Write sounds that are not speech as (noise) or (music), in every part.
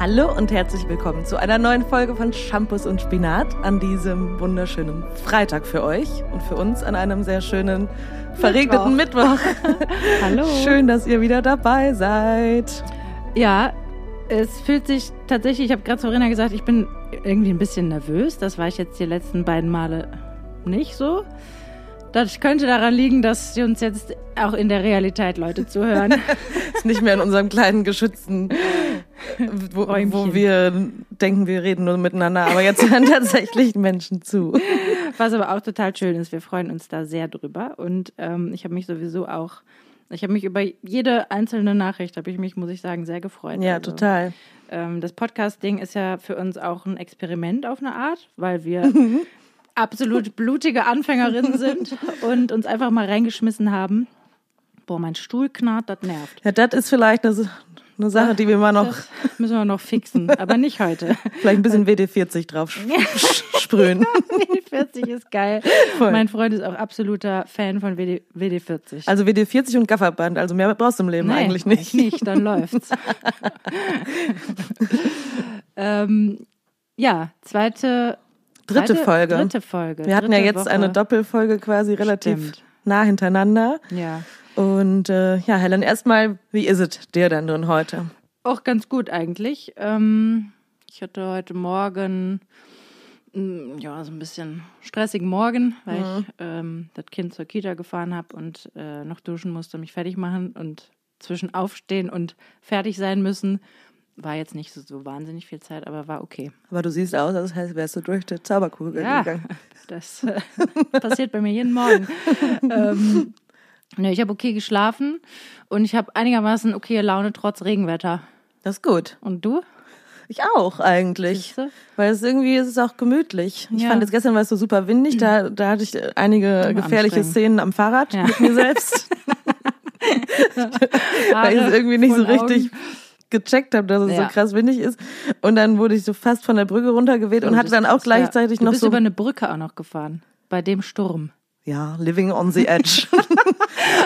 Hallo und herzlich willkommen zu einer neuen Folge von Shampoos und Spinat an diesem wunderschönen Freitag für euch und für uns an einem sehr schönen verregneten Mittwoch. Mittwoch. (laughs) Hallo. Schön, dass ihr wieder dabei seid. Ja, es fühlt sich tatsächlich, ich habe gerade zu Rena gesagt, ich bin irgendwie ein bisschen nervös. Das war ich jetzt die letzten beiden Male nicht so. Das könnte daran liegen, dass sie uns jetzt auch in der Realität Leute zuhören. (laughs) ist nicht mehr in unserem kleinen geschützten, (laughs) (laughs) wo, wo, wir denken, wir reden nur miteinander, aber jetzt hören (laughs) tatsächlich Menschen zu. Was aber auch total schön ist, wir freuen uns da sehr drüber und ähm, ich habe mich sowieso auch, ich habe mich über jede einzelne Nachricht, habe ich mich, muss ich sagen, sehr gefreut. Ja, also, total. Ähm, das Podcast-Ding ist ja für uns auch ein Experiment auf eine Art, weil wir (laughs) absolut blutige Anfängerinnen sind und uns einfach mal reingeschmissen haben. Boah, mein Stuhl knarrt, das nervt. Ja, das ist vielleicht eine, eine Sache, die wir mal noch. Müssen wir noch fixen, aber nicht heute. Vielleicht ein bisschen WD40 drauf (laughs) sprühen. WD40 ist geil. Voll. Mein Freund ist auch absoluter Fan von WD, WD40. Also WD40 und Gafferband, also mehr brauchst du im Leben nee, eigentlich nicht. Nicht, dann läuft's. (laughs) ähm, ja, zweite Dritte Zweite, Folge. Dritte Folge. Wir hatten ja jetzt Woche. eine Doppelfolge quasi relativ Stimmt. nah hintereinander. Ja. Und äh, ja, Helen, erstmal, wie ist es dir denn nun heute? Auch ganz gut eigentlich. Ähm, ich hatte heute Morgen mm, ja, so ein bisschen stressigen Morgen, weil mhm. ich ähm, das Kind zur Kita gefahren habe und äh, noch duschen musste, mich fertig machen und zwischen aufstehen und fertig sein müssen war jetzt nicht so, so, wahnsinnig viel Zeit, aber war okay. Aber du siehst aus, als wärst du durch die Zauberkugel ja, gegangen. Das äh, passiert bei mir jeden Morgen. (laughs) ähm, ne, ich habe okay geschlafen und ich habe einigermaßen okay Laune trotz Regenwetter. Das ist gut. Und du? Ich auch eigentlich. Weil es irgendwie ist es auch gemütlich. Ich ja. fand jetzt gestern war es so super windig, da, da hatte ich einige gefährliche Szenen am Fahrrad ja. mit mir selbst. (laughs) (laughs) Weil es irgendwie nicht so richtig Augen gecheckt habe, dass es ja. so krass windig ist. Und dann wurde ich so fast von der Brücke runtergeweht und hatte dann auch gleichzeitig noch du bist so. über eine Brücke auch noch gefahren. Bei dem Sturm. Ja, living on the edge. (laughs)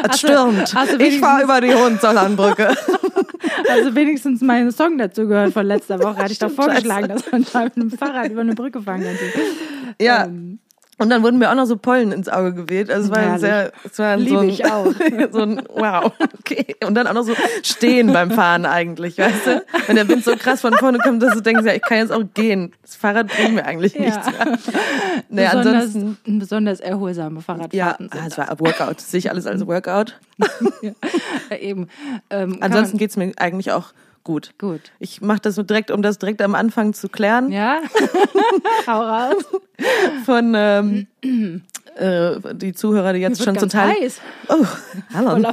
es stürmt. ich fahre über die Hohenzollernbrücke. (laughs) also wenigstens meinen Song dazu gehört von letzter Woche. Hatte ich doch vorgeschlagen, dass man mit einem Fahrrad über eine Brücke fahren kann. Ja. Ähm, und dann wurden mir auch noch so Pollen ins Auge geweht. Also es war ein sehr, es war Liebe so ein, ich auch. (laughs) so ein, wow, okay. Und dann auch noch so stehen beim Fahren eigentlich, weißt du? Wenn der Wind so krass von vorne kommt, dass du denkst, ja, ich kann jetzt auch gehen. Das Fahrrad bringt mir eigentlich ja. nichts mehr. Nee, besonders, ansonsten, besonders erholsame Fahrradfahrten. Ja, es war Workout. Sehe ich alles als Workout. (laughs) ja, eben. Ähm, ansonsten geht's mir eigentlich auch Gut. Gut. Ich mache das so direkt, um das direkt am Anfang zu klären. Ja. (laughs) Hau raus. Von ähm, äh, die Zuhörer, die jetzt schon total. Heiß. Oh, hallo. (laughs)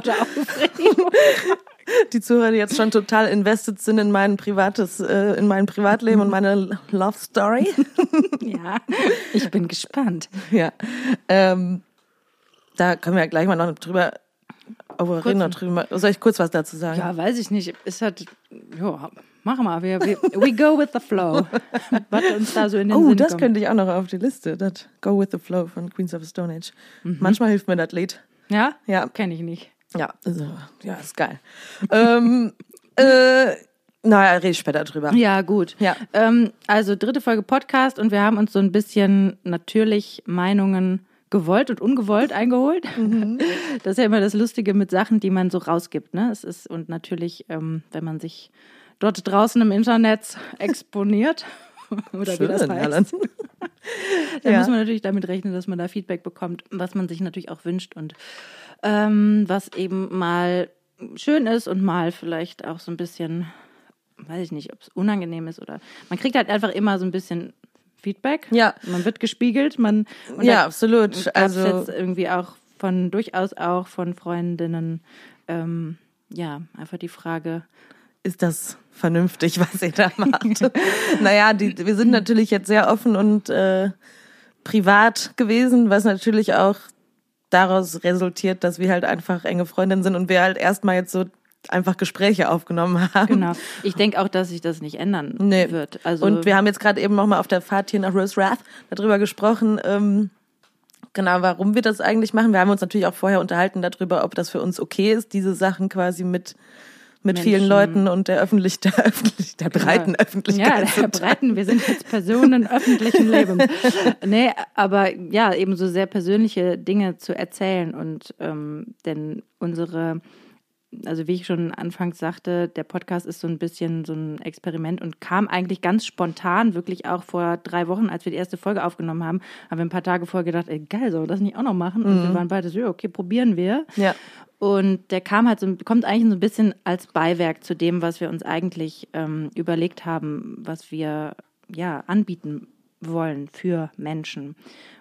Die Zuhörer, die jetzt schon total invested sind in mein privates, äh, in mein Privatleben und meine Love Story. (laughs) ja, ich bin gespannt. Ja. Ähm, da können wir ja gleich mal noch drüber aber reden drüber. Soll ich kurz was dazu sagen? Ja, weiß ich nicht. Ist halt, ja, machen wir. Wir, wir, we go with the flow. (laughs) Was uns da so in den oh, Sinn das kommt. könnte ich auch noch auf die Liste. Das Go with the Flow von Queens of the Stone Age. Mhm. Manchmal hilft mir das Lied. Ja? Ja. Kenne ich nicht. Ja, also, ja, ist geil. (laughs) ähm, äh, naja, rede ich später drüber. Ja, gut. Ja. Ähm, also dritte Folge Podcast und wir haben uns so ein bisschen natürlich Meinungen gewollt und ungewollt (laughs) eingeholt. Mhm. (laughs) Das ist ja immer das Lustige mit Sachen, die man so rausgibt. Ne? Es ist und natürlich, ähm, wenn man sich dort draußen im Internet exponiert (laughs) oder Schön, wie das heißt, dann ja. muss man natürlich damit rechnen, dass man da Feedback bekommt, was man sich natürlich auch wünscht und ähm, was eben mal schön ist und mal vielleicht auch so ein bisschen, weiß ich nicht, ob es unangenehm ist oder man kriegt halt einfach immer so ein bisschen Feedback. Ja. Man wird gespiegelt, man Ja, absolut. Also jetzt irgendwie auch von durchaus auch von Freundinnen ähm, ja, einfach die Frage, ist das vernünftig, was ihr da macht? (laughs) naja, die, wir sind natürlich jetzt sehr offen und äh, privat gewesen, was natürlich auch daraus resultiert, dass wir halt einfach enge Freundinnen sind und wir halt erstmal jetzt so einfach Gespräche aufgenommen haben. Genau. Ich denke auch, dass sich das nicht ändern nee. wird. Also und wir haben jetzt gerade eben nochmal auf der Fahrt hier nach Rose Wrath darüber gesprochen, ähm, genau, warum wir das eigentlich machen. Wir haben uns natürlich auch vorher unterhalten darüber, ob das für uns okay ist, diese Sachen quasi mit mit Menschen. vielen Leuten und der öffentlich, der öffentlich, der breiten Öffentlichkeit. Ja, der breiten, wir sind jetzt Personen öffentlichen Lebens. Nee, aber ja, eben so sehr persönliche Dinge zu erzählen und ähm, denn unsere, also wie ich schon anfangs sagte, der Podcast ist so ein bisschen so ein Experiment und kam eigentlich ganz spontan, wirklich auch vor drei Wochen, als wir die erste Folge aufgenommen haben, haben wir ein paar Tage vorher gedacht, ey geil, sollen wir das nicht auch noch machen? Und wir waren beide so, ja, okay, probieren wir. Ja. Und der kam halt so, kommt eigentlich so ein bisschen als Beiwerk zu dem, was wir uns eigentlich ähm, überlegt haben, was wir ja anbieten wollen für Menschen.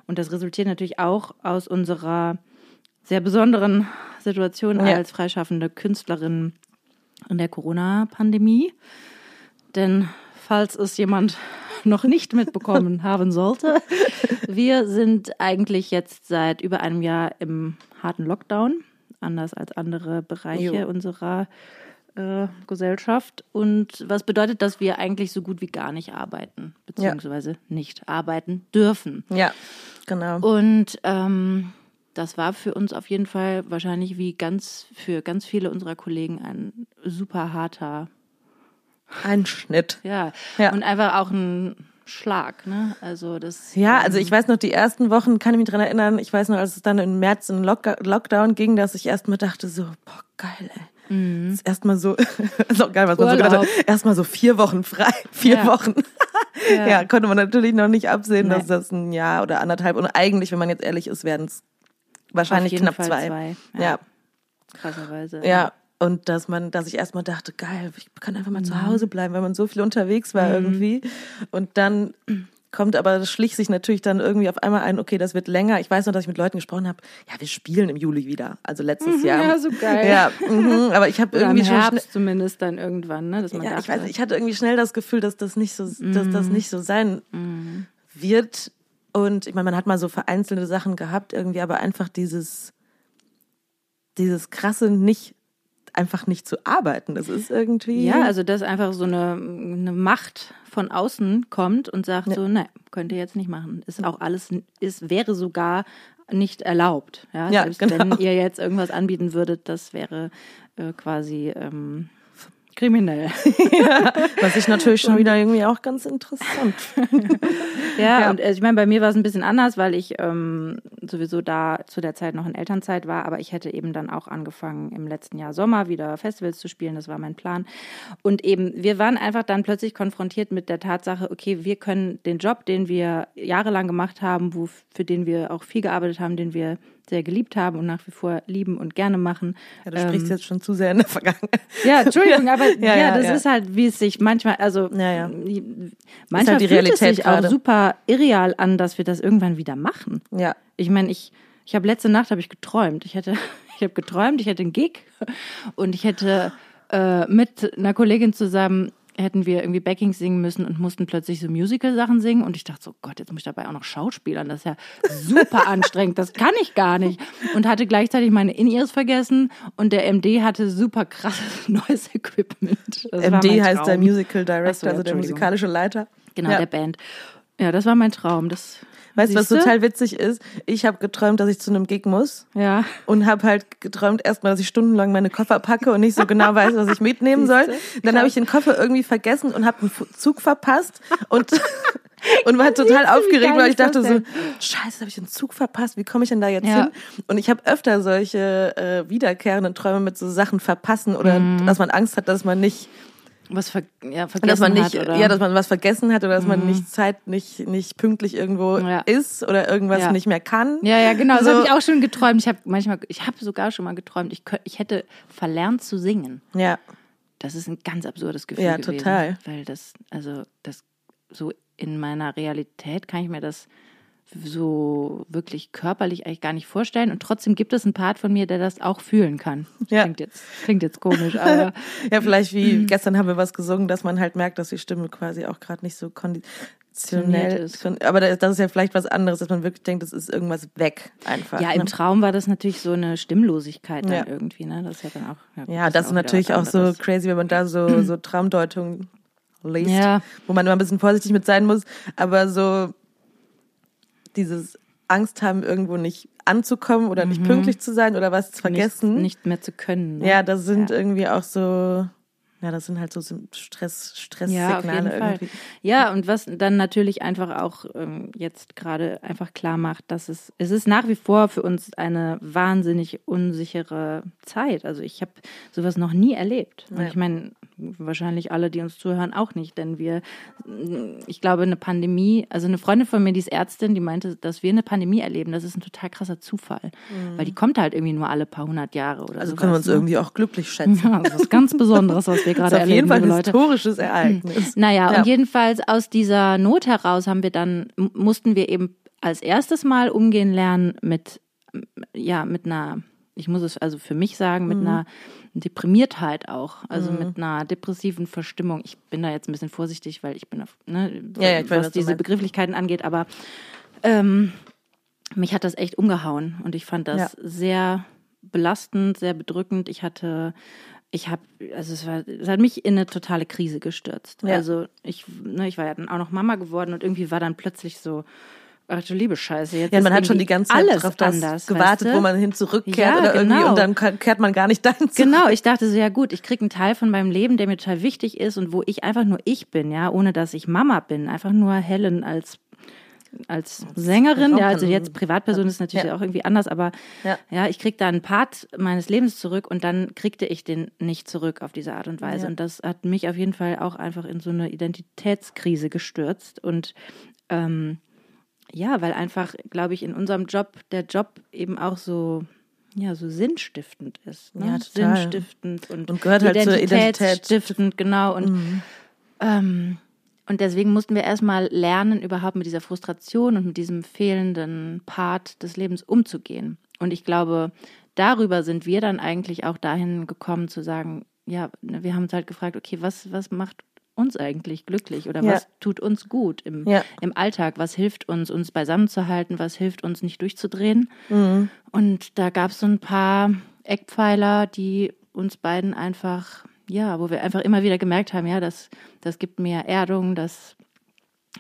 Und das resultiert natürlich auch aus unserer sehr besonderen Situation Ja. als freischaffende Künstlerin in der Corona-Pandemie. Denn falls es jemand (laughs) noch nicht mitbekommen (laughs) haben sollte, wir sind eigentlich jetzt seit über einem Jahr im harten Lockdown, anders als andere Bereiche Jo. unserer äh, Gesellschaft. Und was bedeutet, dass wir eigentlich so gut wie gar nicht arbeiten, beziehungsweise nicht arbeiten dürfen. Ja, genau. Und ähm, das war für uns auf jeden Fall wahrscheinlich wie ganz für ganz viele unserer Kollegen ein super harter, Ein Schnitt. ja, Ja. und einfach auch ein Schlag, ne? Also das. Ja, also ich weiß noch, die ersten Wochen kann ich mich dran erinnern. Ich weiß noch, als es dann im März in Lock Lockdown ging, dass ich erstmal dachte so, boah, geil, ey. Das ist erstmal so, (laughs) ist auch geil, was man so Mhm. Urlaub. gedacht hat. Erstmal so vier Wochen frei. Vier Ja. Wochen. (laughs) Ja. konnte man natürlich noch nicht absehen, Nee. dass das ein Jahr oder anderthalb und eigentlich, wenn man jetzt ehrlich ist, werden es wahrscheinlich knapp Fall zwei. zwei, Ja. ja. krasserweise. ja. Und dass man, dass ich erstmal dachte, geil, ich kann einfach mal Mhm. zu Hause bleiben, weil man so viel unterwegs war irgendwie. Und dann kommt aber, das schlich sich natürlich dann irgendwie auf einmal ein, okay, das wird länger. Ich weiß noch, dass ich mit Leuten gesprochen habe, ja, wir spielen im Juli wieder, also letztes Jahr. Ja, so geil. Ja, mhm, aber ich habe Oder im irgendwie schon schnell, Herbst zumindest dann irgendwann, ne? Dass man ja, ich dachte, weiß, ich hatte irgendwie schnell das Gefühl, dass das nicht so, dass Mhm. das nicht so sein wird. Und ich meine, man hat mal so vereinzelte Sachen gehabt irgendwie, aber einfach dieses, dieses krasse nicht, einfach nicht zu arbeiten. Das ist irgendwie. Ja, also dass einfach so eine, eine Macht von außen kommt und sagt so, ne, könnt ihr jetzt nicht machen. Ist auch alles, ist, wäre sogar nicht erlaubt. Ja, Ja, Selbst genau. wenn ihr jetzt irgendwas anbieten würdet, das wäre äh, quasi ähm, kriminell. (laughs) Was ich natürlich schon wieder irgendwie auch ganz interessant finde. (laughs) Ja, Ja. und äh, ich meine, bei mir war es ein bisschen anders, weil ich ähm, sowieso da zu der Zeit noch in Elternzeit war, aber ich hätte eben dann auch angefangen im letzten Jahr Sommer wieder Festivals zu spielen, das war mein Plan. Und eben, wir waren einfach dann plötzlich konfrontiert mit der Tatsache, okay, wir können den Job, den wir jahrelang gemacht haben, wo, für den wir auch viel gearbeitet haben, den wir sehr geliebt haben und nach wie vor lieben und gerne machen. Ja, du sprichst jetzt schon zu sehr in der Vergangenheit. Ja, Entschuldigung, (laughs) aber ja, Ja, ja, das ja. ist halt, wie es sich manchmal, also Ja, ja. manchmal halt die fühlt es sich gerade. auch super irreal an, dass wir das irgendwann wieder machen. Ja. Ich meine, ich, ich habe letzte Nacht habe ich geträumt. Ich hätte, (laughs) ich habe geträumt, ich hätte einen Gig und ich hätte äh, mit einer Kollegin zusammen hätten wir irgendwie Backings singen müssen und mussten plötzlich so Musical-Sachen singen und ich dachte so, Gott, jetzt muss ich dabei auch noch Schauspielern, das ist ja super anstrengend, das kann ich gar nicht und hatte gleichzeitig meine In-Ears vergessen und der MD hatte super krasses (laughs) neues Equipment. Das MD heißt der. Musical Ach so, Director, also der musikalische Leiter. Genau, ja. der Band. Ja, das war mein Traum. Das, Weißt du, was Siehste? total witzig ist? Ich habe geträumt, dass ich zu einem Gig muss. Ja. und habe halt geträumt erstmal, dass ich stundenlang meine Koffer packe und nicht so genau weiß, was ich mitnehmen soll. Dann habe ich den Koffer irgendwie vergessen und habe einen Zug verpasst und (laughs) und war total aufgeregt, weil ich dachte so, scheiße, habe ich den Zug verpasst, wie komme ich denn da jetzt Ja. hin? Und ich habe öfter solche äh, wiederkehrenden Träume mit so Sachen verpassen oder Mhm. dass man Angst hat, dass man nicht Was ver ja, vergessen dass man nicht, hat, oder? Mhm. ja, dass man was vergessen hat oder dass man nicht Zeit nicht nicht pünktlich irgendwo Ja. ist oder irgendwas Ja. nicht mehr kann. Ja, ja, genau. Das So. habe ich auch schon geträumt. Ich habe manchmal, ich habe sogar schon mal geträumt, ich, ich hätte verlernt zu singen. Ja, Das ist ein ganz absurdes Gefühl Ja, gewesen. total. Weil das, also das so in meiner Realität kann ich mir das so wirklich körperlich eigentlich gar nicht vorstellen. Und trotzdem gibt es einen Part von mir, der das auch fühlen kann. Ja. Klingt jetzt, klingt jetzt komisch, aber (laughs) Ja, vielleicht wie gestern haben wir was gesungen, dass man halt merkt, dass die Stimme quasi auch gerade nicht so konditionell ist. Aber das ist ja vielleicht was anderes, dass man wirklich denkt, das ist irgendwas weg einfach. ja, ne? im Traum war das natürlich so eine Stimmlosigkeit dann Ja. irgendwie, ne? Das ist ja dann auch. Ja, das ist natürlich auch so crazy, wenn man da so, (clears throat) so Traumdeutungen liest, Ja. wo man immer ein bisschen vorsichtig mit sein muss. Aber so dieses Angst haben, irgendwo nicht anzukommen oder nicht pünktlich zu sein oder was zu vergessen. Nicht, nicht mehr zu können. Ne? Ja, das sind irgendwie auch so Ja, das sind halt so Stress, Ja, Stresssignale Fall. irgendwie. Ja, und was dann natürlich einfach auch ähm, jetzt gerade einfach klar macht, dass es, es ist nach wie vor für uns eine wahnsinnig unsichere Zeit. Also ich habe sowas noch nie erlebt. Und Ja. ich meine, wahrscheinlich alle, die uns zuhören, auch nicht, denn wir, ich glaube, eine Pandemie, also eine Freundin von mir, die ist Ärztin, die meinte, dass wir eine Pandemie erleben, das ist ein total krasser Zufall. Weil die kommt halt irgendwie nur alle paar hundert Jahre oder Mhm. Also sowas, können wir uns ne? irgendwie auch glücklich schätzen. Ja, das ist ganz Besonderes, was wir (laughs) Das gerade ist auf jeden erleben, Fall ein historisches Ereignis. (laughs) Naja, Ja. und jedenfalls aus dieser Not heraus haben wir dann, mussten wir eben als erstes Mal umgehen lernen mit, ja, mit einer, ich muss es also für mich sagen, Mhm. mit einer Deprimiertheit auch, also mit einer depressiven Verstimmung. Ich bin da jetzt ein bisschen vorsichtig, weil ich bin, auf, ne, Ja, ja, ich weiß, was du diese. Begrifflichkeiten angeht, aber ähm, mich hat das echt umgehauen und ich fand das Ja. sehr belastend, sehr bedrückend. Ich hatte, ich habe, also es, war, es hat mich in eine totale Krise gestürzt. Ja. Also ich, ne, ich war ja dann auch noch Mama geworden und irgendwie war dann plötzlich so, ach du liebe Scheiße, jetzt Ja, ist man hat schon irgendwie die ganze Zeit alles drauf anders, gewartet, weißt du? wo man hin zurückkehrt Ja, oder irgendwie genau. und dann ke- kehrt man gar nicht (laughs) dahin zurück. Genau, ich dachte so, ja gut, ich kriege einen Teil von meinem Leben, der mir total wichtig ist und wo ich einfach nur ich bin, ja, ohne dass ich Mama bin. Einfach nur Helen als, als Sängerin, ja, also jetzt Privatperson ist natürlich Ja. auch irgendwie anders, aber Ja. ja, ich krieg da einen Part meines Lebens zurück und dann kriegte ich den nicht zurück auf diese Art und Weise. Ja. Und das hat mich auf jeden Fall auch einfach in so eine Identitätskrise gestürzt und ähm, ja, weil einfach, glaube ich, in unserem Job der Job eben auch so, ja, so sinnstiftend ist. Ne? Ja, total. Sinnstiftend und, Und gehört halt zur Identität. identitätsstiftend, genau. Und, Mhm. ähm, und deswegen mussten wir erstmal lernen, überhaupt mit dieser Frustration und mit diesem fehlenden Part des Lebens umzugehen. Und ich glaube, darüber sind wir dann eigentlich auch dahin gekommen zu sagen, ja, ne, wir haben uns halt gefragt, okay, was, was macht uns eigentlich glücklich oder Ja. was tut uns gut im, Ja. im Alltag? Was hilft uns, uns beisammen zu halten? Was hilft uns, nicht durchzudrehen? Mhm. Und da gab es so ein paar Eckpfeiler, die uns beiden einfach, ja, wo wir einfach immer wieder gemerkt haben, ja, das, das gibt mir Erdung, das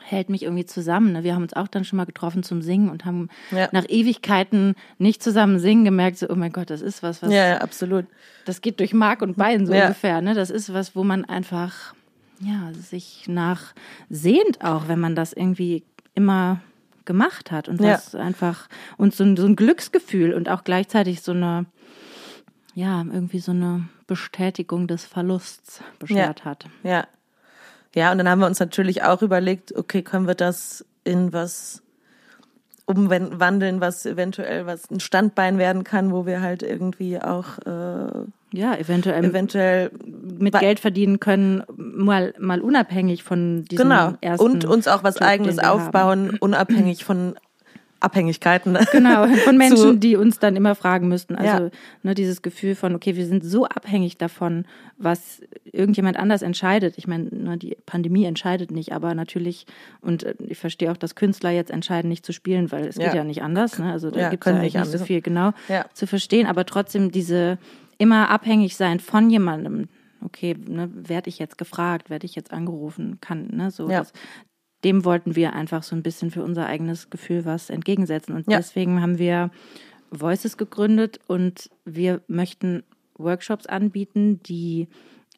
hält mich irgendwie zusammen. Ne? Wir haben uns auch dann schon mal getroffen zum Singen und haben Ja. nach Ewigkeiten nicht zusammen singen gemerkt, so, oh mein Gott, das ist was, was Ja, ja, absolut. das geht durch Mark und Bein so Ja. ungefähr. Ne? Das ist was, wo man einfach ja, sich nach sehnt, auch wenn man das irgendwie immer gemacht hat. Und das einfach und so ein, so ein Glücksgefühl und auch gleichzeitig so eine, ja, irgendwie so eine Bestätigung des Verlusts beschert hat. Ja. Ja, und dann haben wir uns natürlich auch überlegt, okay, können wir das in was umwandeln, was eventuell was ein Standbein werden kann, wo wir halt irgendwie auch äh, Ja, eventuell eventuell mit Geld verdienen können, mal, mal unabhängig von diesem genau ersten und uns auch was Job, eigenes wir haben. aufbauen, unabhängig von Abhängigkeiten. (laughs) Genau, von Zu- Menschen, die uns dann immer fragen müssten. Also Ja. ne, dieses Gefühl von, okay, wir sind so abhängig davon, was irgendjemand anders entscheidet. Ich meine, ne, die Pandemie entscheidet nicht, aber natürlich, und äh, ich verstehe auch, dass Künstler jetzt entscheiden, nicht zu spielen, weil es Ja. geht ja nicht anders. Ne? Also da Ja, gibt es ja nicht nicht so viel genau Ja. zu verstehen, aber trotzdem diese immer abhängig sein von jemandem. Okay, ne, werde ich jetzt gefragt, werde ich jetzt angerufen, kann, ne, so Ja. das, dem wollten wir einfach so ein bisschen für unser eigenes Gefühl was entgegensetzen. Und Ja. deswegen haben wir Voices gegründet und wir möchten Workshops anbieten, die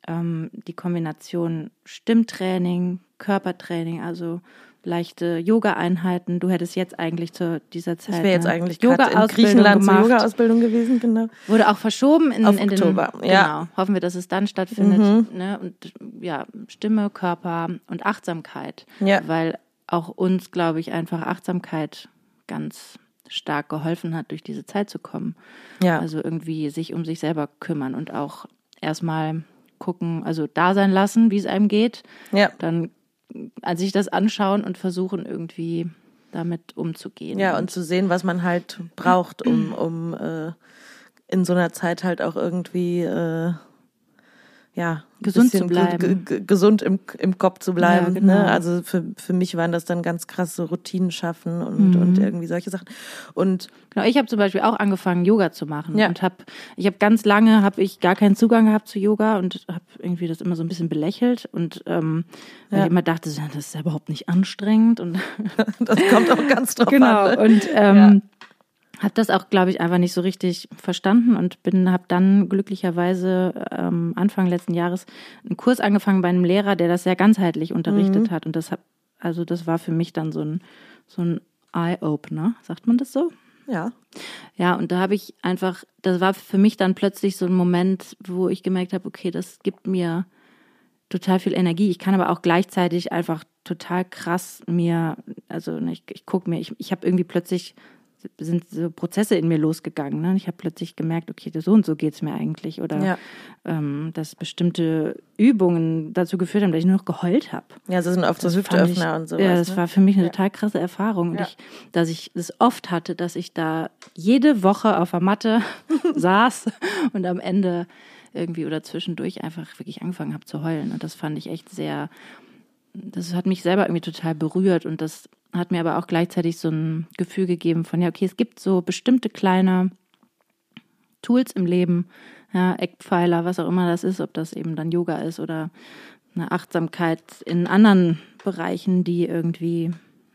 ähm, die Kombination Stimmtraining, Körpertraining, also leichte Yoga-Einheiten. Du hättest jetzt eigentlich zu dieser Zeit Ich wäre jetzt eine eigentlich gerade in Griechenland zur. Yoga-Ausbildung gewesen, genau. Wurde auch verschoben in, Auf in Oktober, den, ja. Genau. Hoffen wir, dass es dann stattfindet. Mhm. Ne? Und ja, Stimme, Körper und Achtsamkeit. Ja. Weil auch uns, glaube ich, einfach Achtsamkeit ganz stark geholfen hat, durch diese Zeit zu kommen. Ja. Also irgendwie sich um sich selber kümmern und auch erstmal gucken, also da sein lassen, wie es einem geht. ja. Dann äh, sich das anschauen und versuchen irgendwie damit umzugehen. Ja, und zu sehen, was man halt braucht, um, (clears throat) um äh, in so einer Zeit halt auch irgendwie äh, ja Gesund zu bleiben. ge- ge- gesund im, im Kopf zu bleiben. Ja, genau. ne? Also für, für mich waren das dann ganz krasse Routinen schaffen und, Mhm. und irgendwie solche Sachen. Und Genau, ich habe zum Beispiel auch angefangen, Yoga zu machen Ja. und habe, ich habe ganz lange, habe ich gar keinen Zugang gehabt zu Yoga und habe irgendwie das immer so ein bisschen belächelt und ähm, weil Ja. ich immer dachte, das ist ja überhaupt nicht anstrengend und (laughs) das kommt auch ganz drauf (laughs) genau an. Ne? und ähm, habe das auch, glaube ich, einfach nicht so richtig verstanden und bin, habe dann glücklicherweise ähm, Anfang letzten Jahres einen Kurs angefangen bei einem Lehrer, der das sehr ganzheitlich unterrichtet mhm. hat. Und das hab, also das war für mich dann so ein, so ein Eye-Opener, sagt man das so? Ja. Ja, und da habe ich einfach, das war für mich dann plötzlich so ein Moment, wo ich gemerkt habe, okay, das gibt mir total viel Energie. Ich kann aber auch gleichzeitig einfach total krass mir, also ich, ich gucke mir, ich, ich habe irgendwie plötzlich sind so Prozesse in mir losgegangen. Ne? Ich habe plötzlich gemerkt, okay, so und so geht es mir eigentlich. Oder ja. ähm, dass bestimmte Übungen dazu geführt haben, dass ich nur noch geheult habe. Ja, das sind oft so Hüftöffner und so. Ja, das ne? war für mich eine ja. total krasse Erfahrung. Und ja. ich, dass ich das oft hatte, dass ich da jede Woche auf der Matte (laughs) saß und am Ende irgendwie oder zwischendurch einfach wirklich angefangen habe zu heulen. Und das fand ich echt sehr, das hat mich selber irgendwie total berührt und das hat mir aber auch gleichzeitig so ein Gefühl gegeben von, ja, okay, es gibt so bestimmte kleine Tools im Leben, ja, Eckpfeiler, was auch immer das ist, ob das eben dann Yoga ist oder eine Achtsamkeit in anderen Bereichen, die irgendwie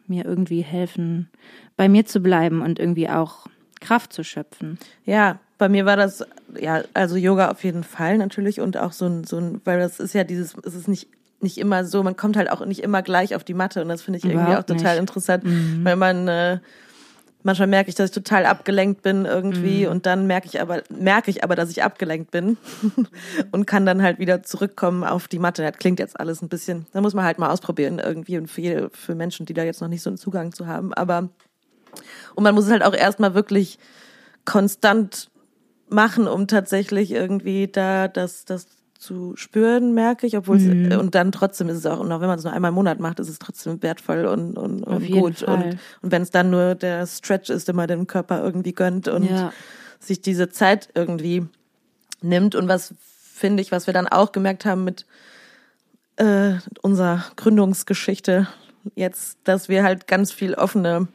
mir irgendwie helfen, bei mir zu bleiben und irgendwie auch Kraft zu schöpfen. Ja, bei mir war das, ja, also Yoga auf jeden Fall natürlich und auch so ein, so ein, weil das ist ja dieses, es ist nicht nicht immer so, man kommt halt auch nicht immer gleich auf die Matte und das finde ich irgendwie auch total nicht. interessant, mhm. weil man äh, manchmal merke ich, dass ich total abgelenkt bin irgendwie mhm. und dann merke ich aber merke ich aber, dass ich abgelenkt bin (laughs) und kann dann halt wieder zurückkommen auf die Matte. Das klingt jetzt alles ein bisschen, da muss man halt mal ausprobieren irgendwie und für, für Menschen, die da jetzt noch nicht so einen Zugang zu haben, aber und man muss es halt auch erstmal wirklich konstant machen, um tatsächlich irgendwie da das das zu spüren, merke ich, obwohl mhm. und dann trotzdem ist es auch, und auch wenn man es nur einmal im Monat macht, ist es trotzdem wertvoll und, und, und gut. Fall. Und, und wenn es dann nur der Stretch ist, den man dem Körper irgendwie gönnt und ja. sich diese Zeit irgendwie nimmt. Und was finde ich, was wir dann auch gemerkt haben mit äh, unserer Gründungsgeschichte jetzt, dass wir halt ganz viel offene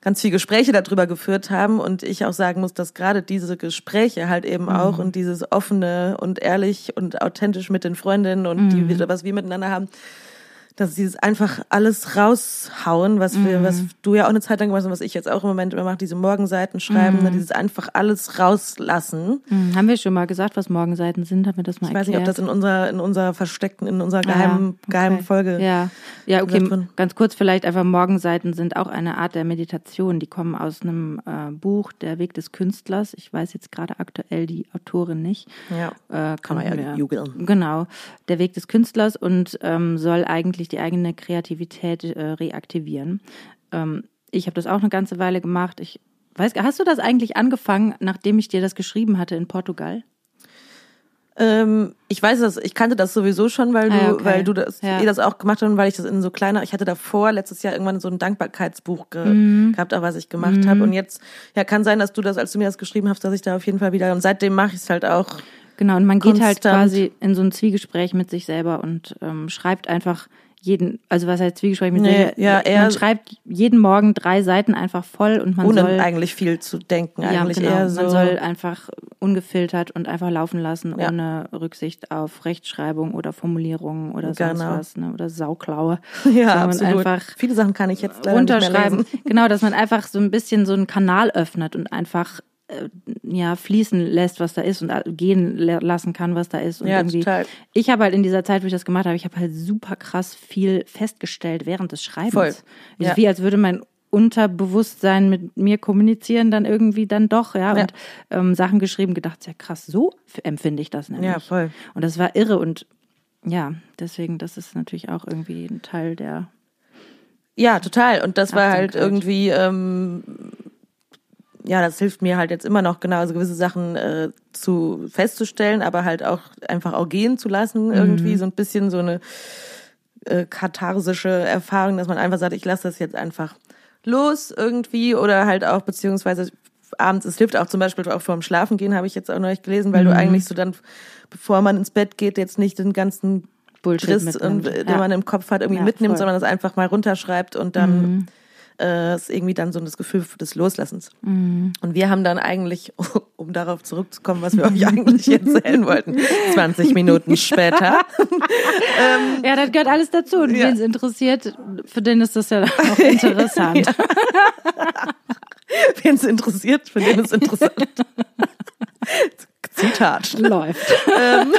ganz viel Gespräche darüber geführt haben und ich auch sagen muss, dass gerade diese Gespräche halt eben mhm. auch und dieses offene und ehrlich und authentisch mit den Freundinnen und mhm. die, was wir miteinander haben, dass dieses einfach alles raushauen, was wir, mhm. was du ja auch eine Zeit lang gemacht hast und was ich jetzt auch im Moment immer mache, diese Morgenseiten schreiben, mhm. dieses einfach alles rauslassen. Mhm. Haben wir schon mal gesagt, was Morgenseiten sind? Haben wir das mal Ich weiß nicht, ob das in unserer, in unserer versteckten, in unserer geheimen, ah, okay. geheimen Folge. Ja, ja, okay. Ganz kurz vielleicht einfach Morgenseiten sind auch eine Art der Meditation. Die kommen aus einem äh, Buch, Der Weg des Künstlers. Ich weiß jetzt gerade aktuell die Autorin nicht. Ja. Äh, kann man ja googeln. Genau. Der Weg des Künstlers und ähm, soll eigentlich wirklich die eigene Kreativität äh, reaktivieren. Ähm, ich habe das auch eine ganze Weile gemacht. Ich weiß, hast du das eigentlich angefangen, nachdem ich dir das geschrieben hatte in Portugal? Ähm, ich weiß das, ich kannte das sowieso schon, weil du, ah, okay. weil du das, ja. eh das auch gemacht hast und weil ich das in so kleiner, ich hatte davor letztes Jahr irgendwann so ein Dankbarkeitsbuch ge mhm. gehabt, was ich gemacht mhm. habe. Und jetzt, ja, kann sein, dass du das, als du mir das geschrieben hast, dass ich da auf jeden Fall wieder, und seitdem mache ich es halt auch. Genau, und man geht halt quasi in so ein Zwiegespräch mit sich selber und ähm, schreibt einfach jeden, also was heißt Zwiegespräch mit nee, ja, er, Man schreibt jeden Morgen drei Seiten einfach voll und man ohne soll eigentlich viel zu denken. Eigentlich ja, genau. eher so. Man soll einfach ungefiltert und einfach laufen lassen, ja. ohne Rücksicht auf Rechtschreibung oder Formulierungen oder sonst genau. was, ne? oder Sauklaue. (laughs) Ja, absolut. Einfach Viele Sachen kann ich jetzt runterschreiben. (laughs) Genau, dass man einfach so ein bisschen so einen Kanal öffnet und einfach äh, ja fließen lässt, was da ist und gehen lassen kann, was da ist. Und ja, irgendwie, total. Ich habe halt in dieser Zeit, wo ich das gemacht habe, ich habe halt super krass viel festgestellt während des Schreibens. Voll. Ja. Wie als würde mein Unterbewusstsein mit mir kommunizieren, dann irgendwie dann doch, ja, ja. und ähm, Sachen geschrieben, gedacht, ja krass, so empfinde ich das nämlich. Ja, voll. Und das war irre und ja, deswegen, das ist natürlich auch irgendwie ein Teil der ja, total. Und das war halt irgendwie ähm, ja, das hilft mir halt jetzt immer noch genau, also gewisse Sachen äh, zu festzustellen, aber halt auch einfach auch gehen zu lassen, mhm. irgendwie so ein bisschen so eine äh, katharsische Erfahrung, dass man einfach sagt, ich lasse das jetzt einfach los irgendwie oder halt auch beziehungsweise abends, es hilft auch zum Beispiel auch vorm Schlafen gehen, habe ich jetzt auch nicht gelesen, weil mhm. du eigentlich so dann, bevor man ins Bett geht, jetzt nicht den ganzen Bullshit Driss, und, den ja. man im Kopf hat, irgendwie ja, mitnimmt, voll. sondern das einfach mal runterschreibt und dann mhm äh, ist irgendwie dann so das Gefühl des Loslassens. Mhm. Und wir haben dann eigentlich, (laughs) um darauf zurückzukommen, was wir euch eigentlich (laughs) erzählen wollten, 20 Minuten später. (laughs) ähm, ja, das gehört alles dazu. Und ja. wen es interessiert, für den ist das ja auch interessant. Wen es interessiert, für den ist interessant. Zitat. Läuft. ähm,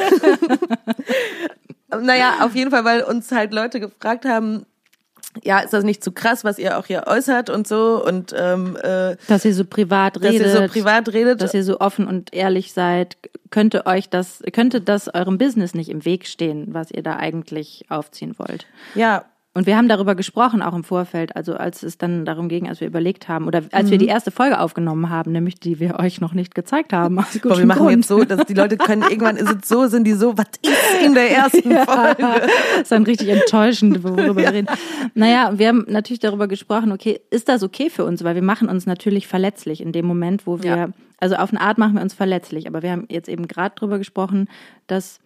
naja, auf jeden Fall, weil uns halt Leute gefragt haben, ja, ist das nicht zu krass, was ihr auch hier äußert und so und ähm, äh, dass ihr so privat dass redet, ihr so privat redet. dass ihr so offen und ehrlich seid, könnte euch das, könnte das eurem Business nicht im Weg stehen, was ihr da eigentlich aufziehen wollt. ja, Und wir haben darüber gesprochen, auch im Vorfeld, also als es dann darum ging, als wir überlegt haben, oder als wir die erste Folge aufgenommen haben, nämlich die wir euch noch nicht gezeigt haben. Aus Boah, wir machen Grund. jetzt so, dass die Leute können irgendwann ist es so, sind die so, was ist in der (laughs) ersten Folge? Das ist dann richtig enttäuschend, worüber wir reden. Naja, wir haben natürlich darüber gesprochen, okay, ist das okay für uns? Weil wir machen uns natürlich verletzlich in dem Moment, wo wir, Ja. also auf eine Art machen wir uns verletzlich, aber wir haben jetzt eben gerade darüber gesprochen, dass,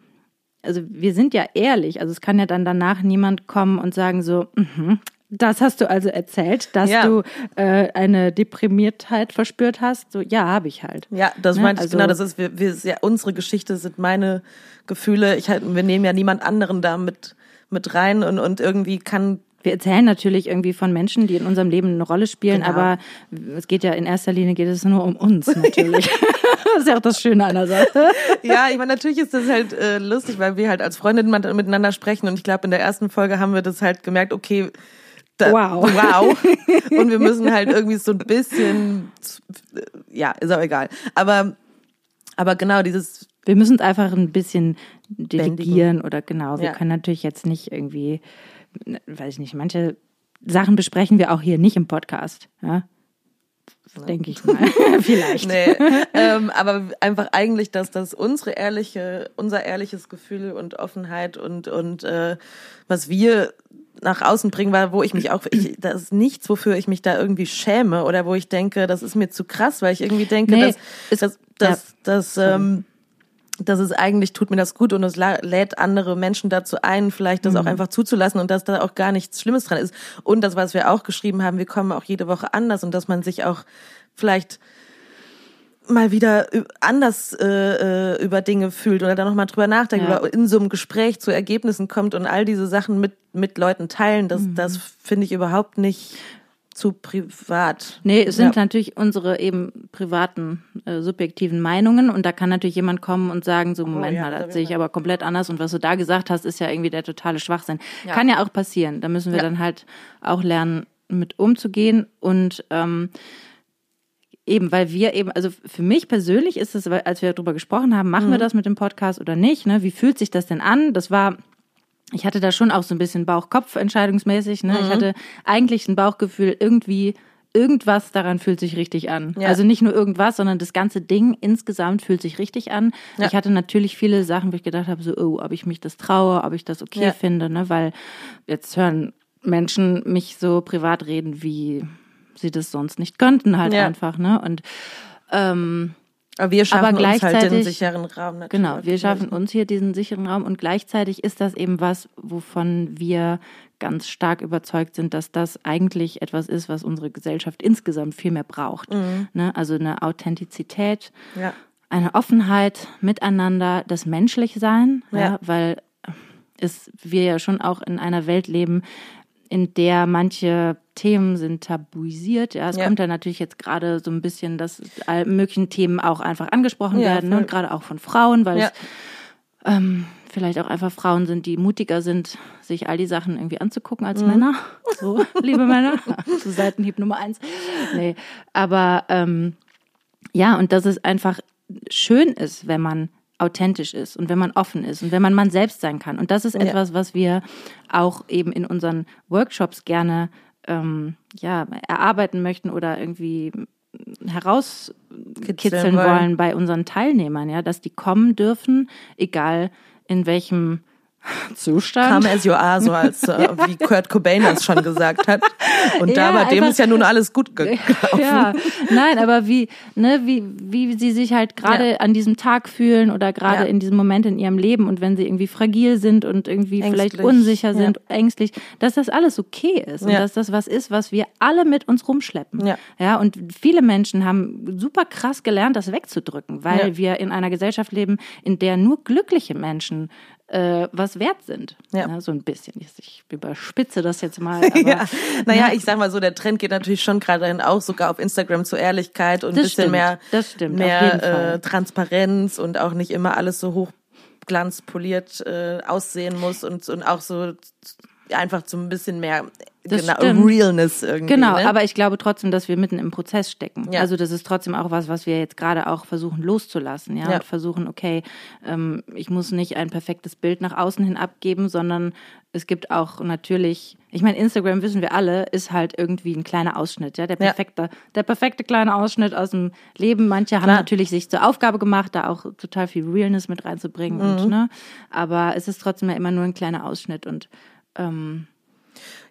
also wir sind ja ehrlich, also es kann ja dann danach niemand kommen und sagen so, mhm, das hast du also erzählt, dass Ja. du äh, eine Deprimiertheit verspürt hast. So, ja, habe ich halt. Ja, das Ne, meinte ich also- genau. Das ist, wir, wir, ja, unsere Geschichte sind meine Gefühle. Ich halt, wir nehmen ja niemand anderen da mit, mit rein und, und irgendwie kann Wir erzählen natürlich irgendwie von Menschen, die in unserem Leben eine Rolle spielen, Genau. aber es geht ja in erster Linie geht es nur um uns (laughs) natürlich. (laughs) das ist ja auch das Schöne an der Sache. Ja, ich meine, natürlich ist das halt äh, lustig, weil wir halt als Freundinnen miteinander sprechen und ich glaube, in der ersten Folge haben wir das halt gemerkt, okay, da, Wow. wow. (laughs) Und wir müssen halt irgendwie so ein bisschen, ja, ist auch egal. Aber, aber genau dieses, Wir müssen es einfach ein bisschen delegieren oder genau. Wir Ja. können natürlich jetzt nicht irgendwie, weiß ich nicht, manche Sachen besprechen wir auch hier nicht im Podcast. Ja? Denke ich mal. (laughs) Vielleicht. nee, ähm, aber einfach eigentlich, dass das unsere ehrliche, unser ehrliches Gefühl und Offenheit und, und äh, was wir nach außen bringen, weil wo ich mich auch, ich, das ist nichts, wofür ich mich da irgendwie schäme oder wo ich denke, das ist mir zu krass, weil ich irgendwie denke, Nee, dass, es- dass, dass, dass, ähm, dass es eigentlich tut mir das gut und es lädt andere Menschen dazu ein, vielleicht das auch einfach zuzulassen und dass da auch gar nichts Schlimmes dran ist. Und das, was wir auch geschrieben haben, wir kommen auch jede Woche anders und dass man sich auch vielleicht mal wieder anders äh, äh, über Dinge fühlt oder da nochmal drüber nachdenkt Ja. oder in so einem Gespräch zu Ergebnissen kommt und all diese Sachen mit, mit Leuten teilen, das, das finde ich überhaupt nicht zu privat. Nee, es sind Ja. natürlich unsere eben privaten, äh, subjektiven Meinungen und da kann natürlich jemand kommen und sagen, so Moment Oh ja, mal, da das sehe ich aber komplett anders und was du da gesagt hast, ist ja irgendwie der totale Schwachsinn. Kann ja auch passieren. Da müssen wir Ja. dann halt auch lernen, mit umzugehen und ähm, eben, weil wir eben, also für mich persönlich ist es, als wir darüber gesprochen haben, machen wir das mit dem Podcast oder nicht, ne? Wie fühlt sich das denn an? Das war ich hatte da schon auch so ein bisschen Bauch-Kopf entscheidungsmäßig. Ne? Ich hatte eigentlich ein Bauchgefühl, irgendwie, irgendwas daran fühlt sich richtig an. Ja. Also nicht nur irgendwas, sondern das ganze Ding insgesamt fühlt sich richtig an. Ja. Ich hatte natürlich viele Sachen, wo ich gedacht habe, so, oh, ob ich mich das traue, ob ich das okay Ja. finde, ne? weil jetzt hören Menschen mich so privat reden, wie sie das sonst nicht könnten, halt einfach. Ne? Und ähm, Aber wir schaffen Aber uns halt den sicheren Raum. Natürlich. Genau, wir schaffen uns hier diesen sicheren Raum und gleichzeitig ist das eben was, wovon wir ganz stark überzeugt sind, dass das eigentlich etwas ist, was unsere Gesellschaft insgesamt viel mehr braucht. Ne? Also eine Authentizität, Ja. eine Offenheit miteinander, das Menschlichsein, ja. Ja. weil es, wir ja schon auch in einer Welt leben, in der manche Themen sind tabuisiert. Ja, es Ja. kommt ja natürlich jetzt gerade so ein bisschen, dass all möglichen Themen auch einfach angesprochen Ja, werden ne? voll. und gerade auch von Frauen, weil Ja. es ähm, vielleicht auch einfach Frauen sind, die mutiger sind, sich all die Sachen irgendwie anzugucken Mhm. als Männer. So, (laughs) liebe Männer. So Seitenhieb Nummer eins. Nee, aber ähm, ja, und dass es einfach schön ist, wenn man authentisch ist und wenn man offen ist und wenn man man selbst sein kann. Und das ist etwas, was wir auch eben in unseren Workshops gerne ähm, ja, erarbeiten möchten oder irgendwie herauskitzeln Kitzeln wollen. wollen. bei unseren Teilnehmern, ja, dass die kommen dürfen, egal in welchem Zustand. Come as you are, so als (laughs) äh, wie Kurt Cobain das schon gesagt hat. Und Ja, da bei dem ist ja nun alles gut (laughs) gelaufen. Ja, nein, aber wie, ne, wie, wie sie sich halt gerade Ja. an diesem Tag fühlen oder gerade Ja. in diesem Moment in ihrem Leben und wenn sie irgendwie fragil sind und irgendwie vielleicht Ängstlich, unsicher ja. sind, ängstlich, dass das alles okay ist und Ja. dass das was ist, was wir alle mit uns rumschleppen. Ja. ja, und viele Menschen haben super krass gelernt, das wegzudrücken, weil Ja. wir in einer Gesellschaft leben, in der nur glückliche Menschen äh, was wert sind. Ja. Ja, so ein bisschen. Ich überspitze das jetzt mal. (laughs) Aber, ja. Naja, ich sag mal so, der Trend geht natürlich schon gerade dahin auch sogar auf Instagram zur Ehrlichkeit und ein bisschen stimmt, mehr, stimmt, mehr äh, Transparenz und auch nicht immer alles so hochglanzpoliert äh, aussehen muss und, und auch so einfach so ein bisschen mehr genau. Realness irgendwie. Genau, ne? aber ich glaube trotzdem, dass wir mitten im Prozess stecken. Ja. Also das ist trotzdem auch was, was wir jetzt gerade auch versuchen loszulassen, ja, Ja. und versuchen, okay, ähm, ich muss nicht ein perfektes Bild nach außen hin abgeben, sondern es gibt auch natürlich, ich meine, Instagram wissen wir alle, ist halt irgendwie ein kleiner Ausschnitt, ja, der Ja. perfekte, der perfekte kleine Ausschnitt aus dem Leben. Manche haben Klar. natürlich sich zur Aufgabe gemacht, da auch total viel Realness mit reinzubringen Mhm. und ne, aber es ist trotzdem ja immer nur ein kleiner Ausschnitt und ähm,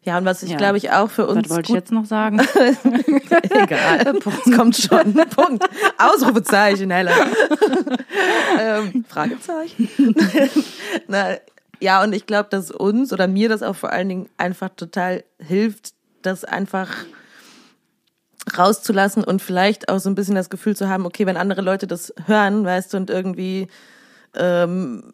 ja, und was ich Ja. glaube ich auch für uns was wollte ich jetzt noch sagen? (laughs) Egal. (laughs) Es kommt schon. (laughs) Punkt. Ausrufezeichen, Helle. ähm, Fragezeichen. Na, ja, und ich glaube, dass uns oder mir das auch vor allen Dingen einfach total hilft, das einfach rauszulassen und vielleicht auch so ein bisschen das Gefühl zu haben, okay, wenn andere Leute das hören, weißt du, und irgendwie ähm,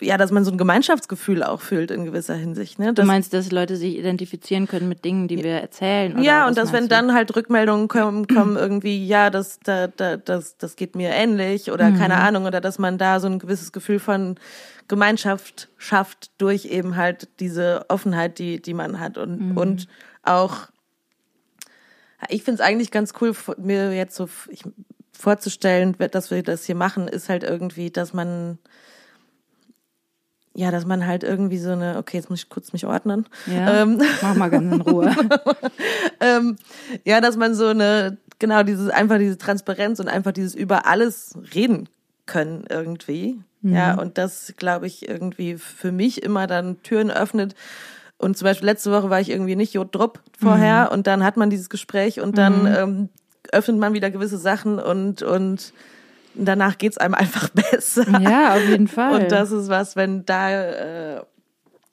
ja, dass man so ein Gemeinschaftsgefühl auch fühlt in gewisser Hinsicht. Ne? Du meinst, dass Leute sich identifizieren können mit Dingen, die wir erzählen? Oder ja, und dass wenn du? dann halt Rückmeldungen kommen, kommen irgendwie, ja, das, da, da, das, das geht mir ähnlich oder Mhm. keine Ahnung, oder dass man da so ein gewisses Gefühl von Gemeinschaft schafft durch eben halt diese Offenheit, die, die man hat und, Mhm. und auch, ich finde es eigentlich ganz cool, mir jetzt so ich, vorzustellen, dass wir das hier machen, ist halt irgendwie, dass man ja, dass man halt irgendwie so eine, okay, jetzt muss ich kurz mich ordnen. Ja, Ähm, mach mal ganz in Ruhe. (laughs) ähm, ja, dass man so eine, genau, dieses, einfach diese Transparenz und einfach dieses über alles reden können irgendwie. Ja, und das, glaube ich, irgendwie für mich immer dann Türen öffnet. Und zum Beispiel letzte Woche war ich irgendwie nicht Jodrup vorher und dann hat man dieses Gespräch und dann ähm, öffnet man wieder gewisse Sachen und, und danach geht's einem (laughs) einfach besser. ja, auf jeden Fall. Und das ist was, wenn da, äh,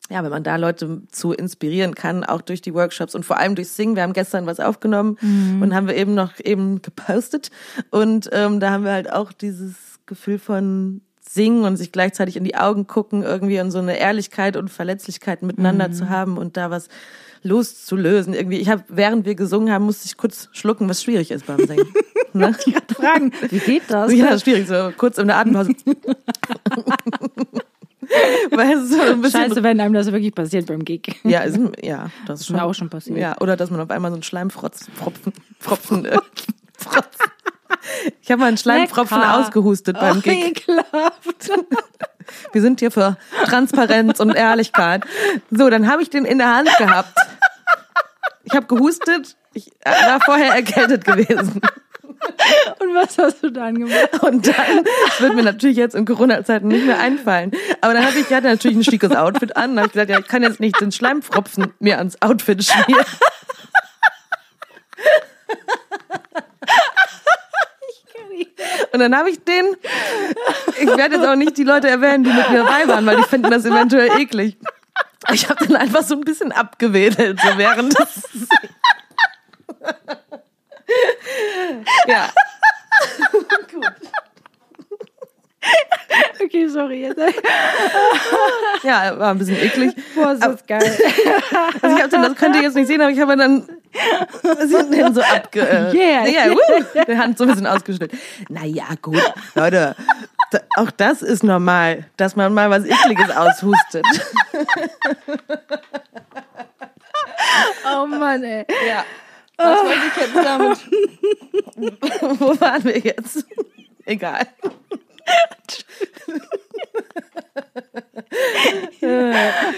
ja, wenn man da Leute zu inspirieren kann, auch durch die Workshops und vor allem durch Singen. Wir haben gestern was aufgenommen und haben wir eben noch eben gepostet. Und ähm, da haben wir halt auch dieses Gefühl von Singen und sich gleichzeitig in die Augen gucken irgendwie und so eine Ehrlichkeit und Verletzlichkeit miteinander zu haben und da was loszulösen. Irgendwie, ich habe, während wir gesungen haben, musste ich kurz schlucken, was schwierig ist beim Singen. (laughs) ne? fragen, wie geht das? Ja, schwierig, so kurz in der Atempause. (laughs) Weil es so ein bisschen. Scheiße, wenn einem das wirklich passiert beim Gig. Ja, ist, ja, das ist schon. auch schon passiert. Ja, oder dass man auf einmal so einen Schleimfrotz, Pfropfen, Pfropfen, äh, Frotz. Ich habe mal einen Schleimpfropfen ausgehustet beim Oh, Gig. ekelhaft. Wir sind hier für Transparenz und Ehrlichkeit. So, dann habe ich den in der Hand gehabt. Ich habe gehustet. Ich war vorher erkältet gewesen. Und was hast du dann gemacht? Und dann, das wird mir natürlich jetzt in Corona-Zeiten nicht mehr einfallen. Aber dann hatte ich, hatte natürlich ein schickes Outfit an. Da habe ich gesagt, ja, ich kann jetzt nicht den Schleimpfropfen mir ans Outfit schmieren. (laughs) Und dann habe ich den, ich werde jetzt auch nicht die Leute erwähnen, die mit mir dabei waren, weil die finden das eventuell eklig. Ich habe den einfach so ein bisschen abgewedelt, so während des. ja. Okay, sorry. Ja, war ein bisschen eklig. Boah, ist das geil. (laughs) Also ich habe den, das könnt ihr jetzt nicht sehen, aber ich habe dann (laughs) den so abge... Äh, Yeah. ja, uh, die Hand so ein bisschen ausgeschnitten. Naja, gut, Leute, auch das ist normal, dass man mal was Ekliges aushustet. Oh Mann, ey. Ja. Was wollte ich jetzt damit? (laughs) Wo waren wir jetzt? Egal. Oh,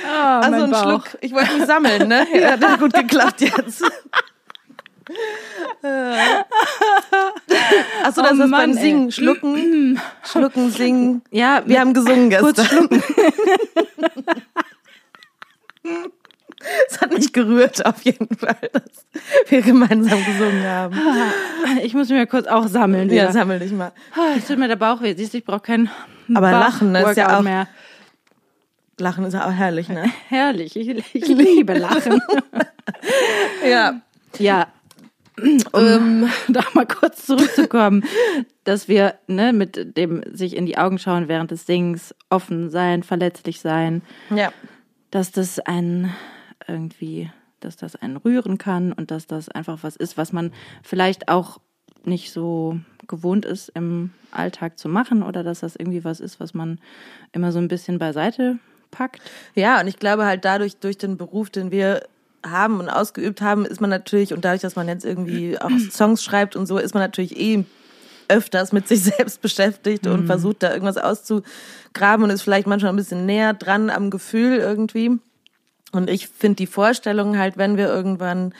Also ein. Schluck. Ich wollte mich sammeln, ne? Ja, hat gut geklappt jetzt. Achso, das Oh ist beim Mann, ey. Singen. Schlucken, (clears throat) schlucken, singen. Ja, Wir haben gesungen gestern. (laughs) Es hat mich gerührt, auf jeden Fall, dass wir gemeinsam gesungen haben. ich muss mich mal kurz auch sammeln. Ja, wieder. sammel dich mal. Jetzt tut mir der Bauch weh. Siehst du, ich brauche kein Aber Lachen, das ist ja auch- mehr. Lachen ist ja auch herrlich, ne? (laughs) Herrlich. Ich, ich liebe Lachen. (laughs) Ja. ja. Um (laughs) da mal kurz zurückzukommen, dass wir ne, mit dem sich in die Augen schauen während des Singens, offen sein, verletzlich sein, Ja. dass das einen irgendwie, dass das einen rühren kann und dass das einfach was ist, was man vielleicht auch nicht so gewohnt ist im Alltag zu machen oder dass das irgendwie was ist, was man immer so ein bisschen beiseite packt. Ja, und ich glaube halt dadurch, durch den Beruf, den wir haben und ausgeübt haben, ist man natürlich, und dadurch, dass man jetzt irgendwie auch Songs schreibt und so, ist man natürlich eh öfters mit sich (laughs) selbst beschäftigt und versucht da irgendwas auszugraben und ist vielleicht manchmal ein bisschen näher dran am Gefühl irgendwie. Und ich finde die Vorstellung halt, wenn wir irgendwann,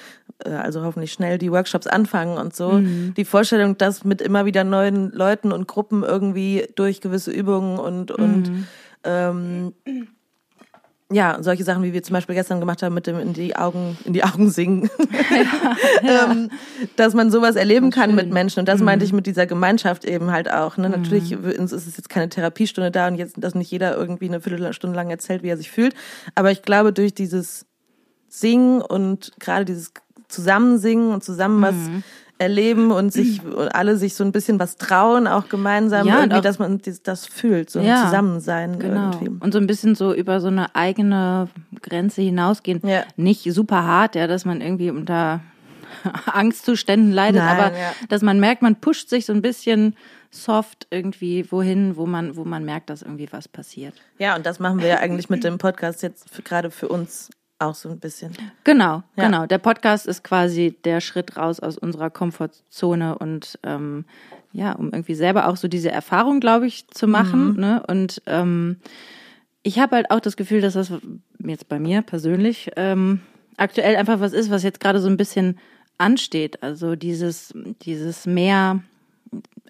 äh, also hoffentlich schnell die Workshops anfangen und so, die Vorstellung, dass mit immer wieder neuen Leuten und Gruppen irgendwie durch gewisse Übungen und, und ähm, ja, solche Sachen, wie wir zum Beispiel gestern gemacht haben mit dem in die Augen, in die Augen singen, (laughs) ähm, dass man sowas erleben kann mit Menschen. Und das meinte ich mit dieser Gemeinschaft eben halt auch. Ne? Natürlich ist es jetzt keine Therapiestunde da und jetzt, dass nicht jeder irgendwie eine Viertelstunde lang erzählt, wie er sich fühlt. Aber ich glaube, durch dieses Singen und gerade dieses Zusammensingen und zusammen was erleben und sich und alle sich so ein bisschen was trauen, auch gemeinsam, Ja, irgendwie, auch- dass man das fühlt, so ein Ja, Zusammensein Genau. irgendwie. Und so ein bisschen so über so eine eigene Grenze hinausgehen. Ja. Nicht super hart, ja, dass man irgendwie unter (laughs) Angstzuständen leidet, Nein, aber ja. dass man merkt, man pusht sich so ein bisschen soft irgendwie wohin, wo man, wo man merkt, dass irgendwie was passiert. Ja, und das machen wir ja eigentlich mit dem Podcast jetzt gerade für uns auch so ein bisschen. Genau, Ja. genau. Der Podcast ist quasi der Schritt raus aus unserer Komfortzone und ähm, ja, um irgendwie selber auch so diese Erfahrung, glaube ich, zu machen. Mhm. Ne? Und ähm, ich habe halt auch das Gefühl, dass das jetzt bei mir persönlich ähm, aktuell einfach was ist, was jetzt gerade so ein bisschen ansteht. Also dieses, dieses mehr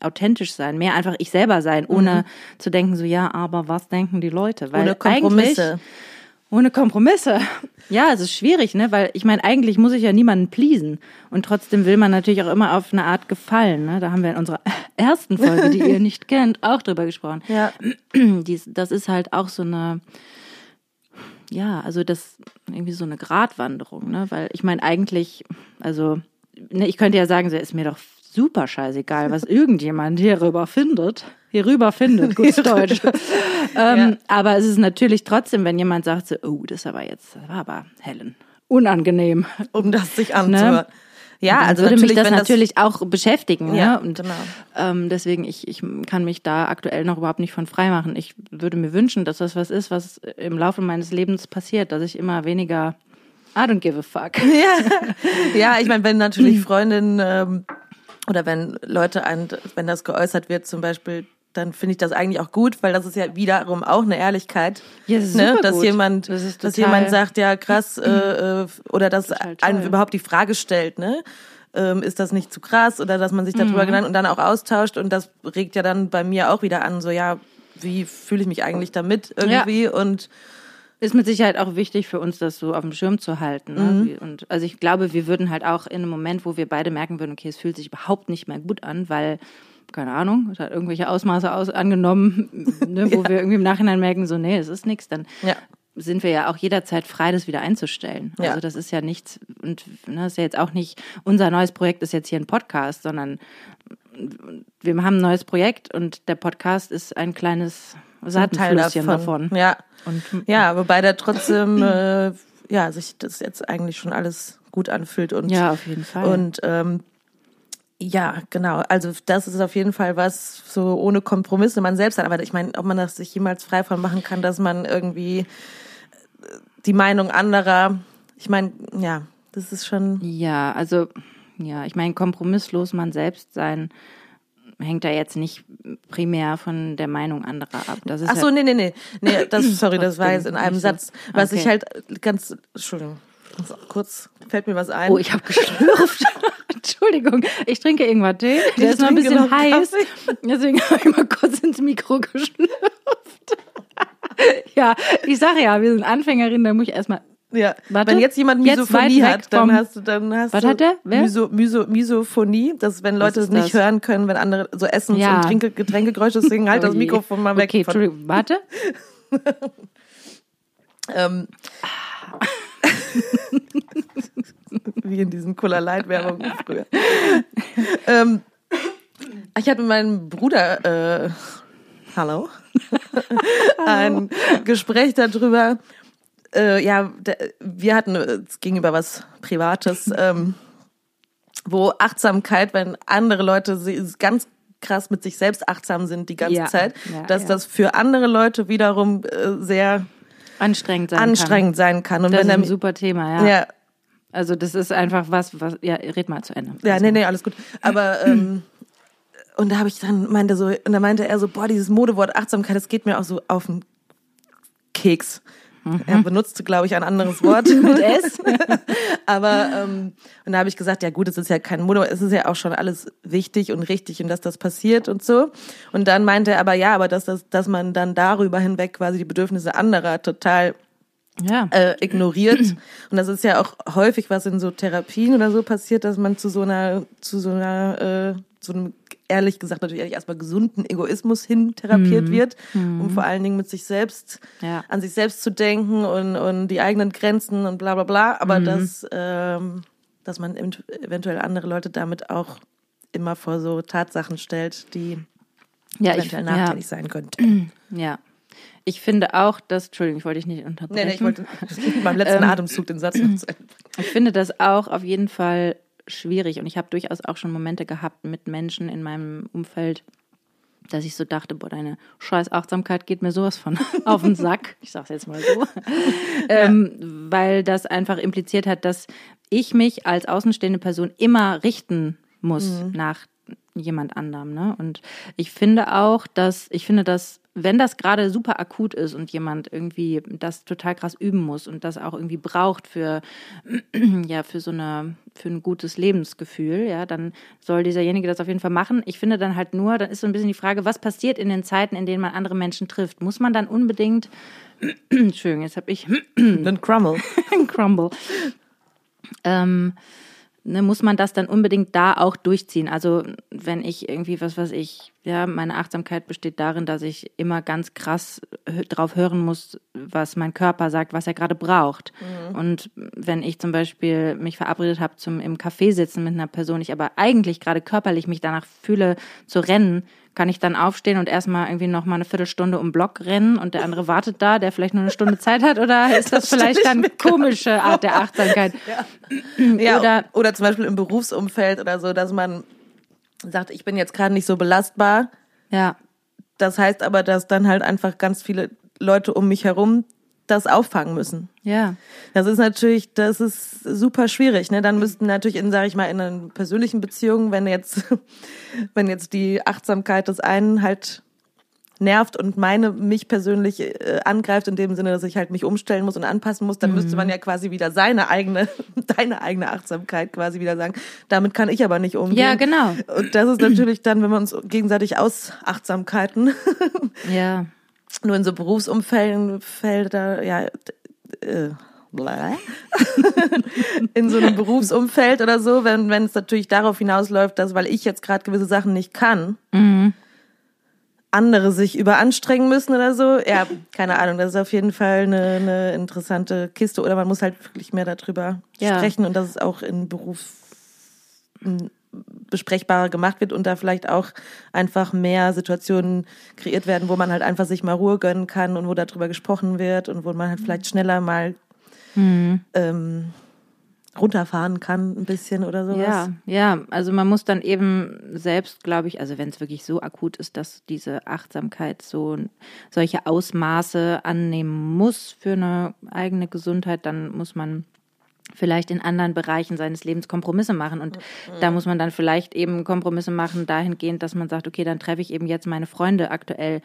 authentisch sein, mehr einfach ich selber sein, ohne zu denken, so ja, aber was denken die Leute? Weil Mhm. Ohne Kompromisse. eigentlich- ohne Kompromisse. Ja, es ist schwierig, ne? Weil ich meine, eigentlich muss ich ja niemanden pleasen. Und trotzdem will man natürlich auch immer auf eine Art gefallen. Ne? Da haben wir in unserer (laughs) ersten Folge, die ihr nicht kennt, auch drüber gesprochen. Ja. (clears throat) Dies, das ist halt auch so eine, ja, also das irgendwie so eine Gratwanderung, ne? Weil ich meine, eigentlich, also, ne, ich könnte ja sagen, so ist mir doch super scheißegal, was irgendjemand hierüber findet. Hierüber findet, gut (laughs) Deutsch. ähm, Ja. Aber es ist natürlich trotzdem, wenn jemand sagt, so, oh, das war jetzt, das war aber Helen. Unangenehm. um das sich anzuhören. Ja, Dann also würde mich natürlich, das natürlich auch beschäftigen. Ja, ne? Und genau. ähm, deswegen, ich, ich kann mich da aktuell noch überhaupt nicht von frei machen. Ich würde mir wünschen, dass das was ist, was im Laufe meines Lebens passiert, dass ich immer weniger I don't give a fuck. (laughs) ja, ja, ich meine, wenn natürlich (clears throat) Freundinnen ähm, oder wenn Leute ein, wenn das geäußert wird zum Beispiel, dann finde ich das eigentlich auch gut, weil das ist ja wiederum auch eine Ehrlichkeit, Ja, das ne? dass gut. jemand, Das dass jemand sagt, ja krass, äh, äh, oder dass einem überhaupt die Frage stellt, ne? Ähm, ist das nicht zu krass oder dass man sich darüber Mhm. genannt und dann auch austauscht und das regt ja dann bei mir auch wieder an, so ja, wie fühle ich mich eigentlich damit irgendwie und Ist mit Sicherheit auch wichtig für uns, das so auf dem Schirm zu halten. Ne? Wie- Und also ich glaube, wir würden halt auch in einem Moment, wo wir beide merken würden, okay, es fühlt sich überhaupt nicht mehr gut an, weil keine Ahnung, es hat irgendwelche Ausmaße aus, angenommen, (laughs) ne, wo wir irgendwie im Nachhinein merken, so, nee, es ist nichts, dann Ja. sind wir ja auch jederzeit frei, das wieder einzustellen. Ja. Also das ist ja nichts, und ne, ist ja jetzt auch nicht, unser neues Projekt ist jetzt hier ein Podcast, sondern wir haben ein neues Projekt und der Podcast ist ein kleines Teil Seitenflüsschen davon. Ja. Und Ja, wobei der trotzdem, äh, ja, sich das jetzt eigentlich schon alles gut anfühlt und Ja, auf jeden Fall. Und ähm, ja, genau. Also das ist auf jeden Fall was so ohne Kompromisse man selbst hat. Aber ich meine, ob man das sich jemals frei von machen kann, dass man irgendwie äh, die Meinung anderer, ich meine, ja, das ist schon. Ja, also, ja, ich meine, kompromisslos man selbst sein hängt da jetzt nicht primär von der Meinung anderer ab. Das ist Ach so, halt, nee, nee, nee. Nee, (clears throat) das, sorry, das war jetzt in einem. Satz. Was Okay. ich halt ganz, Entschuldigung, kurz fällt mir was ein. Oh, ich habe geschlürft. (laughs) Entschuldigung, ich trinke irgendwann Tee. Der ist noch ein bisschen heiß. Kaffee. Deswegen habe ich mal kurz ins Mikro geschlürft. (laughs) ja, ich sage ja, wir sind Anfängerinnen, da muss ich erstmal. Ja, Warte, wenn jetzt jemand jetzt Misophonie weg hat, dann hast du, dann hast Was du hat der? Wer? Miso, Miso, Misophonie, das ist, wenn Leute ist nicht das? hören können, wenn andere so Essens- Ja. und Trinke, Getränkegeräusche singen, halt (laughs) das Oh je. Mikrofon mal weg. Okay, Entschuldigung, warte. (laughs) ähm, (laughs) Wie in diesen Cola Light Werbungen früher. ähm, ich hatte mit meinem Bruder, äh, hallo, ein Gespräch darüber. Äh, ja, wir hatten, es ging über was Privates, (laughs) ähm, wo Achtsamkeit, wenn andere Leute ganz krass mit sich selbst achtsam sind die ganze Ja. Zeit, Ja, dass ja. das für andere Leute wiederum äh, sehr Anstrengend sein anstrengend sein kann. Und kann. Das wenn ist ein er, super Thema, ja. Also das ist einfach was, was, ja, red mal zu Ende. Ja, nee, nee, alles gut. Aber (clears throat) ähm, und da habe ich dann meinte so und da meinte er so, boah, dieses Modewort Achtsamkeit, das geht mir auch so auf den Keks. (laughs) Er benutzte, glaube ich, ein anderes Wort (laughs) mit S. (laughs) Aber ähm, und da habe ich gesagt, ja gut, es ist ja kein Modewort, es ist ja auch schon alles wichtig und richtig und dass das passiert und so. Und dann meinte er aber ja, aber dass das, dass man dann darüber hinweg quasi die Bedürfnisse anderer total Ja. äh, ignoriert. (clears throat) Und das ist ja auch häufig, was in so Therapien oder so passiert, dass man zu so einer, zu so einer, äh, so einem, ehrlich gesagt, natürlich ehrlich erstmal gesunden Egoismus hin therapiert wird, um vor allen Dingen mit sich selbst, Ja. an sich selbst zu denken und, und die eigenen Grenzen und bla bla bla. Aber dass, ähm, dass man event- eventuell andere Leute damit auch immer vor so Tatsachen stellt, die ja, ich, eventuell ja, nachteilig sein könnten. (clears throat) ja. Ich finde auch, dass, Entschuldigung, ich wollte dich nicht unterbrechen. Nee, nee, ich wollte (laughs) beim letzten Ähm, Atemzug den Satz noch zu Ende. (clears throat) Ich finde das auch auf jeden Fall schwierig und ich habe durchaus auch schon Momente gehabt mit Menschen in meinem Umfeld, dass ich so dachte, boah, deine scheiß Achtsamkeit geht mir sowas von (laughs) auf den Sack. Ich sag's jetzt mal so. (laughs) ähm, weil das einfach impliziert hat, dass ich mich als außenstehende Person immer richten muss nach jemand anderem. Ne? Und ich finde auch, dass, ich finde, dass, wenn das gerade super akut ist und jemand irgendwie das total krass üben muss und das auch irgendwie braucht für, (clears throat) ja, für so eine, für ein gutes Lebensgefühl, ja, dann soll dieserjenige das auf jeden Fall machen. Ich finde dann halt nur, dann ist so ein bisschen die Frage, was passiert in den Zeiten, in denen man andere Menschen trifft? Muss man dann unbedingt, (clears throat) Entschuldigung, jetzt habe ich (clears throat) Den Crummel. (laughs) Crumble. Ähm, ne, muss man das dann unbedingt da auch durchziehen? Also wenn ich irgendwie, was weiß ich, ja, meine Achtsamkeit besteht darin, dass ich immer ganz krass drauf hören muss, was mein Körper sagt, was er gerade braucht. Und wenn ich zum Beispiel mich verabredet habe zum im Café sitzen mit einer Person, ich aber eigentlich gerade körperlich mich danach fühle zu rennen, kann ich dann aufstehen und erstmal irgendwie noch mal eine Viertelstunde um den Block rennen und der andere wartet da, der vielleicht nur eine Stunde Zeit hat? Oder (laughs) ist das, stell vielleicht ich dann komische Art der Achtsamkeit? (laughs) Ja, Oder- oder, oder zum Beispiel im Berufsumfeld oder so, dass man sagt, ich bin jetzt gerade nicht so belastbar. Ja, Das heißt aber, dass dann halt einfach ganz viele Leute um mich herum das auffangen müssen. ja, Das ist natürlich, das ist super schwierig. Ne? Dann müssten natürlich in, sage ich mal, in einer persönlichen Beziehung, wenn jetzt, (laughs) wenn jetzt die Achtsamkeit des einen halt nervt und meine mich persönlich äh, angreift in dem Sinne, dass ich halt mich umstellen muss und anpassen muss, dann müsste man ja quasi wieder seine eigene, (laughs) deine eigene Achtsamkeit quasi wieder sagen. Damit kann ich aber nicht umgehen. Ja, genau. Und das ist natürlich dann, wenn wir uns gegenseitig aus Achtsamkeiten (laughs) ja, nur in so Berufsumfelden Felder, ja, äh, (laughs) in so einem Berufsumfeld oder so, wenn wenn es natürlich darauf hinausläuft, dass weil ich jetzt gerade gewisse Sachen nicht kann, andere sich überanstrengen müssen oder so. Ja, keine Ahnung, das ist auf jeden Fall eine, eine interessante Kiste oder man muss halt wirklich mehr darüber Ja. sprechen und dass es auch in Beruf besprechbarer gemacht wird und da vielleicht auch einfach mehr Situationen kreiert werden, wo man halt einfach sich mal Ruhe gönnen kann und wo darüber gesprochen wird und wo man halt vielleicht schneller mal ähm, runterfahren kann, ein bisschen oder sowas. ja, ja. Also man muss dann eben selbst, glaube ich, also wenn es wirklich so akut ist, dass diese Achtsamkeit so solche Ausmaße annehmen muss für eine eigene Gesundheit, dann muss man vielleicht in anderen Bereichen seines Lebens Kompromisse machen. Und da muss man dann vielleicht eben Kompromisse machen dahingehend, dass man sagt, okay, dann treffe ich eben jetzt meine Freunde aktuell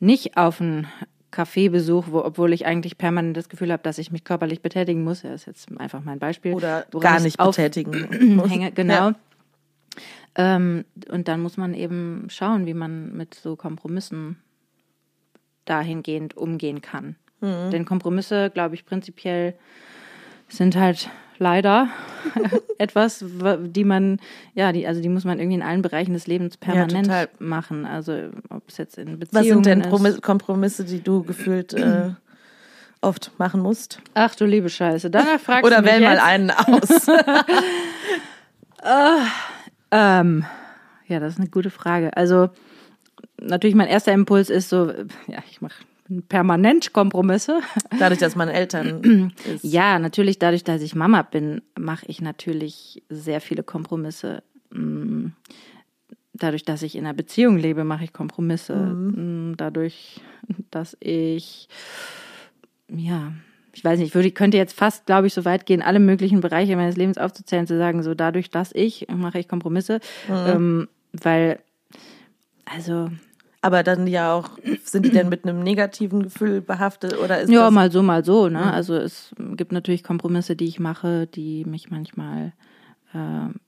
nicht auf einen Kaffeebesuch, wo, obwohl ich eigentlich permanent das Gefühl habe, dass ich mich körperlich betätigen muss. Ja, ist jetzt einfach mein Beispiel. Oder gar ich nicht betätigen. (clears throat) muss. hänge, genau. Ja. Ähm, und dann muss man eben schauen, wie man mit so Kompromissen dahingehend umgehen kann. Mhm. Denn Kompromisse, glaube ich, prinzipiell sind halt leider (laughs) etwas, wa- die man, ja, die, also die muss man irgendwie in allen Bereichen des Lebens permanent total. machen. Also ob es jetzt in Was Beziehungen sind denn ist. Promis- Kompromisse, die du gefühlt äh, (clears throat) oft machen musst? Ach du liebe Scheiße. Danach (laughs) fragst Oder du mich wähl mal einen (laughs) aus. Ähm, ja, das ist eine gute Frage. Also natürlich mein erster Impuls ist so, ja, ich mache permanent Kompromisse. Dadurch, dass man Eltern (clears throat) ist. Ja, natürlich dadurch, dass ich Mama bin, mache ich natürlich sehr viele Kompromisse. Mm, Dadurch, dass ich in einer Beziehung lebe, mache ich Kompromisse. Mm, Dadurch, dass ich, ja, ich weiß nicht, ich würde, könnte jetzt fast, glaube ich, so weit gehen, alle möglichen Bereiche meines Lebens aufzuzählen, zu sagen, so dadurch, dass ich, mache ich Kompromisse. Ähm, weil, also, Aber dann ja auch, sind die denn mit einem negativen Gefühl behaftet oder ist Ja, mal so, mal so. Ne? Also es gibt natürlich Kompromisse, die ich mache, die mich manchmal, äh,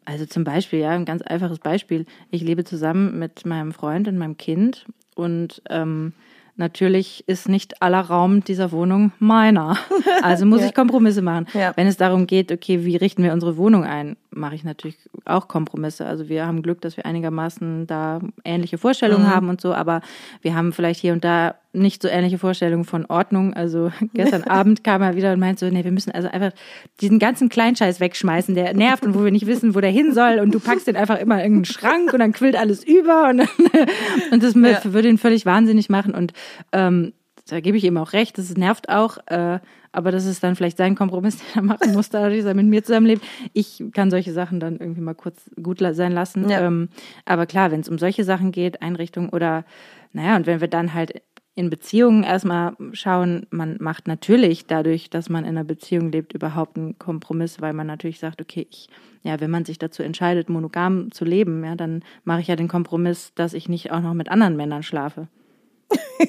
also zum Beispiel, ja, ein ganz einfaches Beispiel. Ich lebe zusammen mit meinem Freund und meinem Kind und ähm, natürlich ist nicht aller Raum dieser Wohnung meiner. (laughs) Also muss Ja. ich Kompromisse machen. Ja. Wenn es darum geht, okay, wie richten wir unsere Wohnung ein, mache ich natürlich auch Kompromisse. Also wir haben Glück, dass wir einigermaßen da ähnliche Vorstellungen haben und so, aber wir haben vielleicht hier und da nicht so ähnliche Vorstellungen von Ordnung. Also (laughs) gestern (laughs) Abend kam er wieder und meinte so, nee, wir müssen also einfach diesen ganzen Kleinscheiß wegschmeißen, der nervt und wo wir nicht wissen, wo der hin soll und du packst den einfach immer in irgendeinen Schrank und dann quillt alles über und, dann, (laughs) und das Ja. würde ihn völlig wahnsinnig machen und ähm, da gebe ich ihm auch recht, das nervt auch, äh, aber das ist dann vielleicht sein Kompromiss, (laughs) den er machen muss, dadurch, dass er mit mir zusammenlebt. Ich kann solche Sachen dann irgendwie mal kurz gut sein lassen. Ja. Ähm, aber klar, wenn es um solche Sachen geht, Einrichtungen oder, naja, und wenn wir dann halt in Beziehungen erstmal schauen, man macht natürlich dadurch, dass man in einer Beziehung lebt, überhaupt einen Kompromiss, weil man natürlich sagt, okay, ich, ja, wenn man sich dazu entscheidet, monogam zu leben, ja, dann mache ich ja den Kompromiss, dass ich nicht auch noch mit anderen Männern schlafe.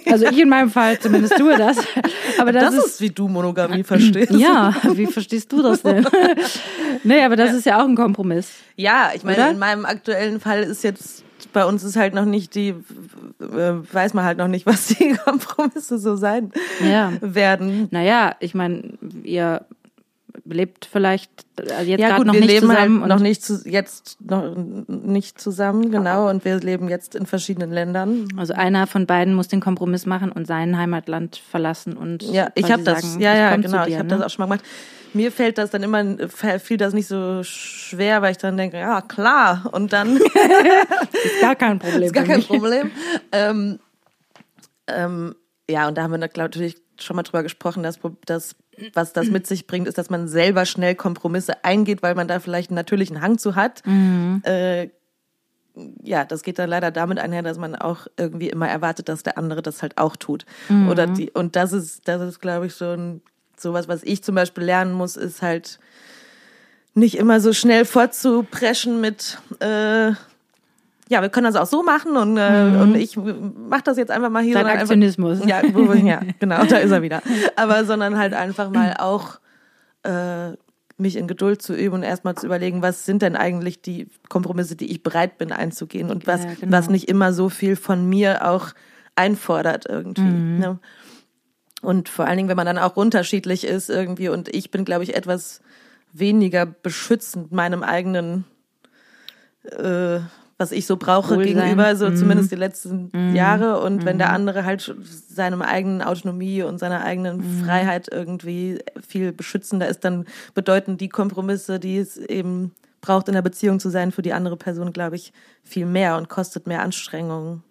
Also ich in meinem Fall zumindest tue das. Aber das, das ist, wie du Monogamie verstehst. ja, wie verstehst du das denn? (laughs) nee, aber das ist ja auch ein Kompromiss. Ja, ich meine, Oder? in meinem aktuellen Fall ist jetzt, bei uns ist halt noch nicht die, äh, weiß man halt noch nicht, (laughs) was die Kompromisse so sein Ja. werden. Naja, ich meine, ihr lebt vielleicht äh, jetzt Ja gerade noch wir nicht leben halt zusammen. und- noch nicht zu, jetzt noch nicht zusammen, genau, und wir leben jetzt in verschiedenen Ländern. Also einer von beiden muss den Kompromiss machen und sein Heimatland verlassen und Ja, ich habe das, sagen, ja, ich ja, genau, dir, ich habe ne? das auch schon mal gemacht. Mir fällt das dann immer, fiel das nicht so schwer, weil ich dann denke, ja klar, und dann (laughs) Ist gar kein (laughs) Problem. ist gar kein. Problem. ähm, ähm, ja, und da haben wir natürlich schon mal drüber gesprochen, dass, dass was das mit sich bringt, ist, dass man selber schnell Kompromisse eingeht, weil man da vielleicht einen natürlichen Hang zu hat. Äh, ja, das geht dann leider damit einher, dass man auch irgendwie immer erwartet, dass der andere das halt auch tut. Oder die, und das ist, das ist, glaube ich, so ein, sowas, was ich zum Beispiel lernen muss, ist halt nicht immer so schnell vorzupreschen mit, äh, ja, wir können das auch so machen und, äh, und ich mach das jetzt einfach mal hier. Sondern Aktionismus. Einfach, ja, wo, ja, (laughs) genau, da ist er wieder. Aber sondern halt einfach mal auch äh, mich in Geduld zu üben und erstmal zu überlegen, was sind denn eigentlich die Kompromisse, die ich bereit bin einzugehen und was, Ja, genau. was nicht immer so viel von mir auch einfordert irgendwie. Mhm. Ne? Und vor allen Dingen, wenn man dann auch unterschiedlich ist irgendwie und ich bin, glaube ich, etwas weniger beschützend meinem eigenen, äh, was ich so brauche Wohlsein. gegenüber, so Mhm. zumindest die letzten Jahre. Und wenn der andere halt seinem eigenen Autonomie und seiner eigenen Mhm. Freiheit irgendwie viel beschützender ist, dann bedeuten die Kompromisse, die es eben braucht, in der Beziehung zu sein, für die andere Person, glaube ich, viel mehr und kostet mehr Anstrengung.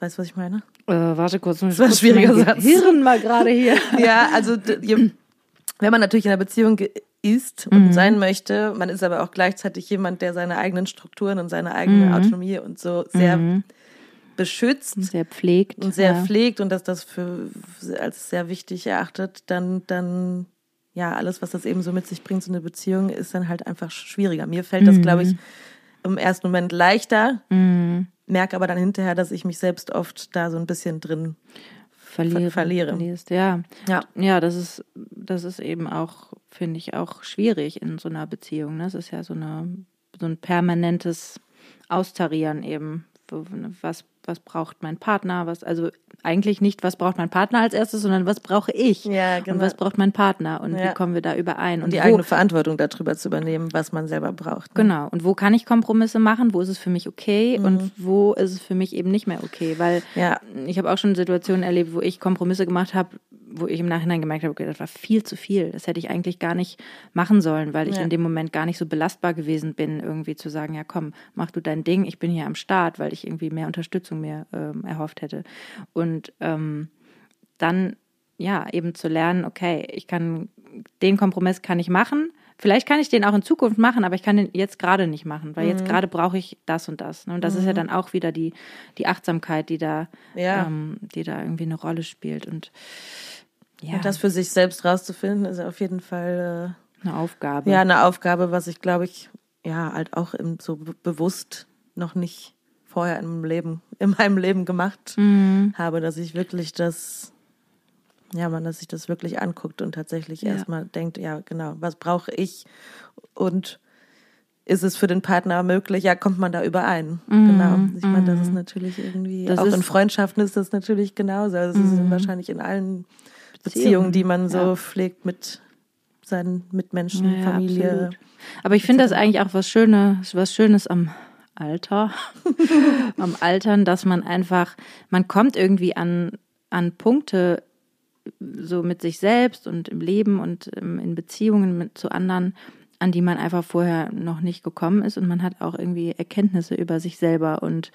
Weißt du, was ich meine? Äh, warte kurz. Das war ein schwieriger Satz. Hirn mal gerade hier. (laughs) Ja, also je, wenn man natürlich in einer Beziehung ist und sein möchte, man ist aber auch gleichzeitig jemand, der seine eigenen Strukturen und seine eigene Autonomie und so sehr beschützt Sehr pflegt. und sehr ja. pflegt und dass das für als sehr wichtig erachtet, dann dann ja alles, was das eben so mit sich bringt, so eine Beziehung, ist dann halt einfach schwieriger. Mir fällt das, glaube ich, im ersten Moment leichter, merke aber dann hinterher, dass ich mich selbst oft da so ein bisschen drin verliere. verliere. Verlierst, ja. Ja. Ja, das ist, das ist eben auch, finde ich, auch schwierig in so einer Beziehung. Ne? Es ist ja so, eine, so ein permanentes Austarieren eben. Was, was braucht mein Partner? Was, also eigentlich nicht, was braucht mein Partner als erstes, sondern was brauche ich? Ja, Und genau. was braucht mein Partner? Und Ja. wie kommen wir da überein? und die wo, eigene Verantwortung darüber zu übernehmen, was man selber braucht. ne? Genau. Und wo kann ich Kompromisse machen? Wo ist es für mich okay? Und wo ist es für mich eben nicht mehr okay? Weil Ja. ich habe auch schon Situationen erlebt, wo ich Kompromisse gemacht habe, wo ich im Nachhinein gemerkt habe, okay, das war viel zu viel. Das hätte ich eigentlich gar nicht machen sollen, weil ich ja. in dem Moment gar nicht so belastbar gewesen bin, irgendwie zu sagen, ja komm, mach du dein Ding, ich bin hier am Start, weil ich irgendwie mehr Unterstützung mehr ähm, erhofft hätte. Und ähm, dann ja eben zu lernen, okay, ich kann den Kompromiss kann ich machen. Vielleicht kann ich den auch in Zukunft machen, aber ich kann den jetzt gerade nicht machen, weil mhm. jetzt gerade brauche ich das und das. Ne? Und das mhm. ist ja mhm. dann auch wieder die, die Achtsamkeit, die da, ja. ähm, die da irgendwie eine Rolle spielt. Und ja. Und das für sich selbst rauszufinden, ist auf jeden Fall äh, eine Aufgabe. Ja, eine Aufgabe, was ich glaube ich, ja, halt auch im, so bewusst noch nicht vorher in meinem Leben, (laughs) in meinem Leben gemacht mhm. habe, dass ich wirklich das, ja, man, dass sich das wirklich anguckt und tatsächlich ja. erstmal denkt, ja, genau, was brauche ich und ist es für den Partner möglich? Ja, kommt man da überein? Mhm. Genau. Ich meine, das ist mhm. natürlich irgendwie, das auch in Freundschaften ist das natürlich genauso. Also, das ist mhm. wahrscheinlich in allen Beziehungen, die man so ja. pflegt mit seinen Mitmenschen, ja, Familie. Absolut. Aber ich finde das eigentlich auch was Schönes, was Schönes am Alter, (laughs) am Altern, dass man einfach, man kommt irgendwie an, an Punkte so mit sich selbst und im Leben und ähm, in Beziehungen mit zu anderen, an die man einfach vorher noch nicht gekommen ist und man hat auch irgendwie Erkenntnisse über sich selber und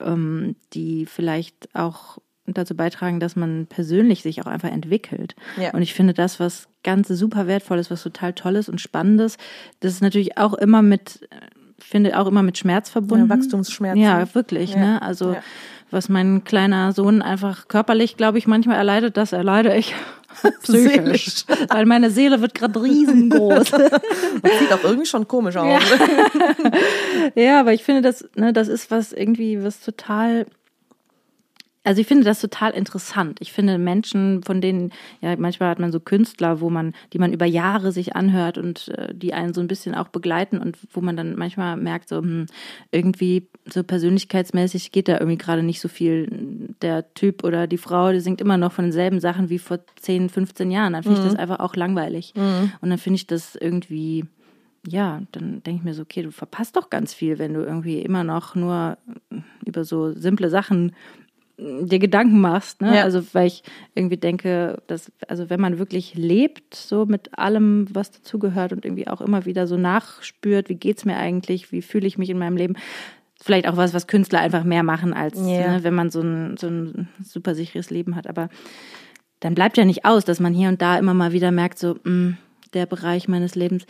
ähm, die vielleicht auch dazu beitragen, dass man persönlich sich auch einfach entwickelt. Ja. Und ich finde das, was ganz super wertvolles, was total tolles und spannendes, das ist natürlich auch immer mit, finde auch immer mit Schmerz verbunden. Ja, Wachstumsschmerz. Ja, wirklich. Ja. Ne? Also ja. was mein kleiner Sohn einfach körperlich, glaube ich, manchmal erleidet, das erleide ich (laughs) (laughs) psychisch. (laughs) Weil meine Seele wird gerade riesengroß. Das sieht auch irgendwie schon komisch aus. Ja, ja aber ich finde, das, ne, das ist was irgendwie, was total also ich finde das total interessant. Ich finde Menschen, von denen, ja, manchmal hat man so Künstler, wo man, die man über Jahre sich anhört und äh, die einen so ein bisschen auch begleiten und wo man dann manchmal merkt, so hm, irgendwie so persönlichkeitsmäßig geht da irgendwie gerade nicht so viel. Der Typ oder die Frau, die singt immer noch von denselben Sachen wie vor 10, 15 Jahren. Dann finde mhm. ich das einfach auch langweilig. Mhm. Und dann finde ich das irgendwie ja, dann denke ich mir so, okay, du verpasst doch ganz viel, wenn du irgendwie immer noch nur über so simple Sachen dir Gedanken machst, ne? Ja. Also weil ich irgendwie denke, dass also wenn man wirklich lebt, so mit allem, was dazugehört und irgendwie auch immer wieder so nachspürt, wie geht's mir eigentlich, wie fühle ich mich in meinem Leben, vielleicht auch was, was Künstler einfach mehr machen als ja. ne, wenn man so ein so ein super sicheres Leben hat. Aber dann bleibt ja nicht aus, dass man hier und da immer mal wieder merkt, so mh, hm, der Bereich meines Lebens,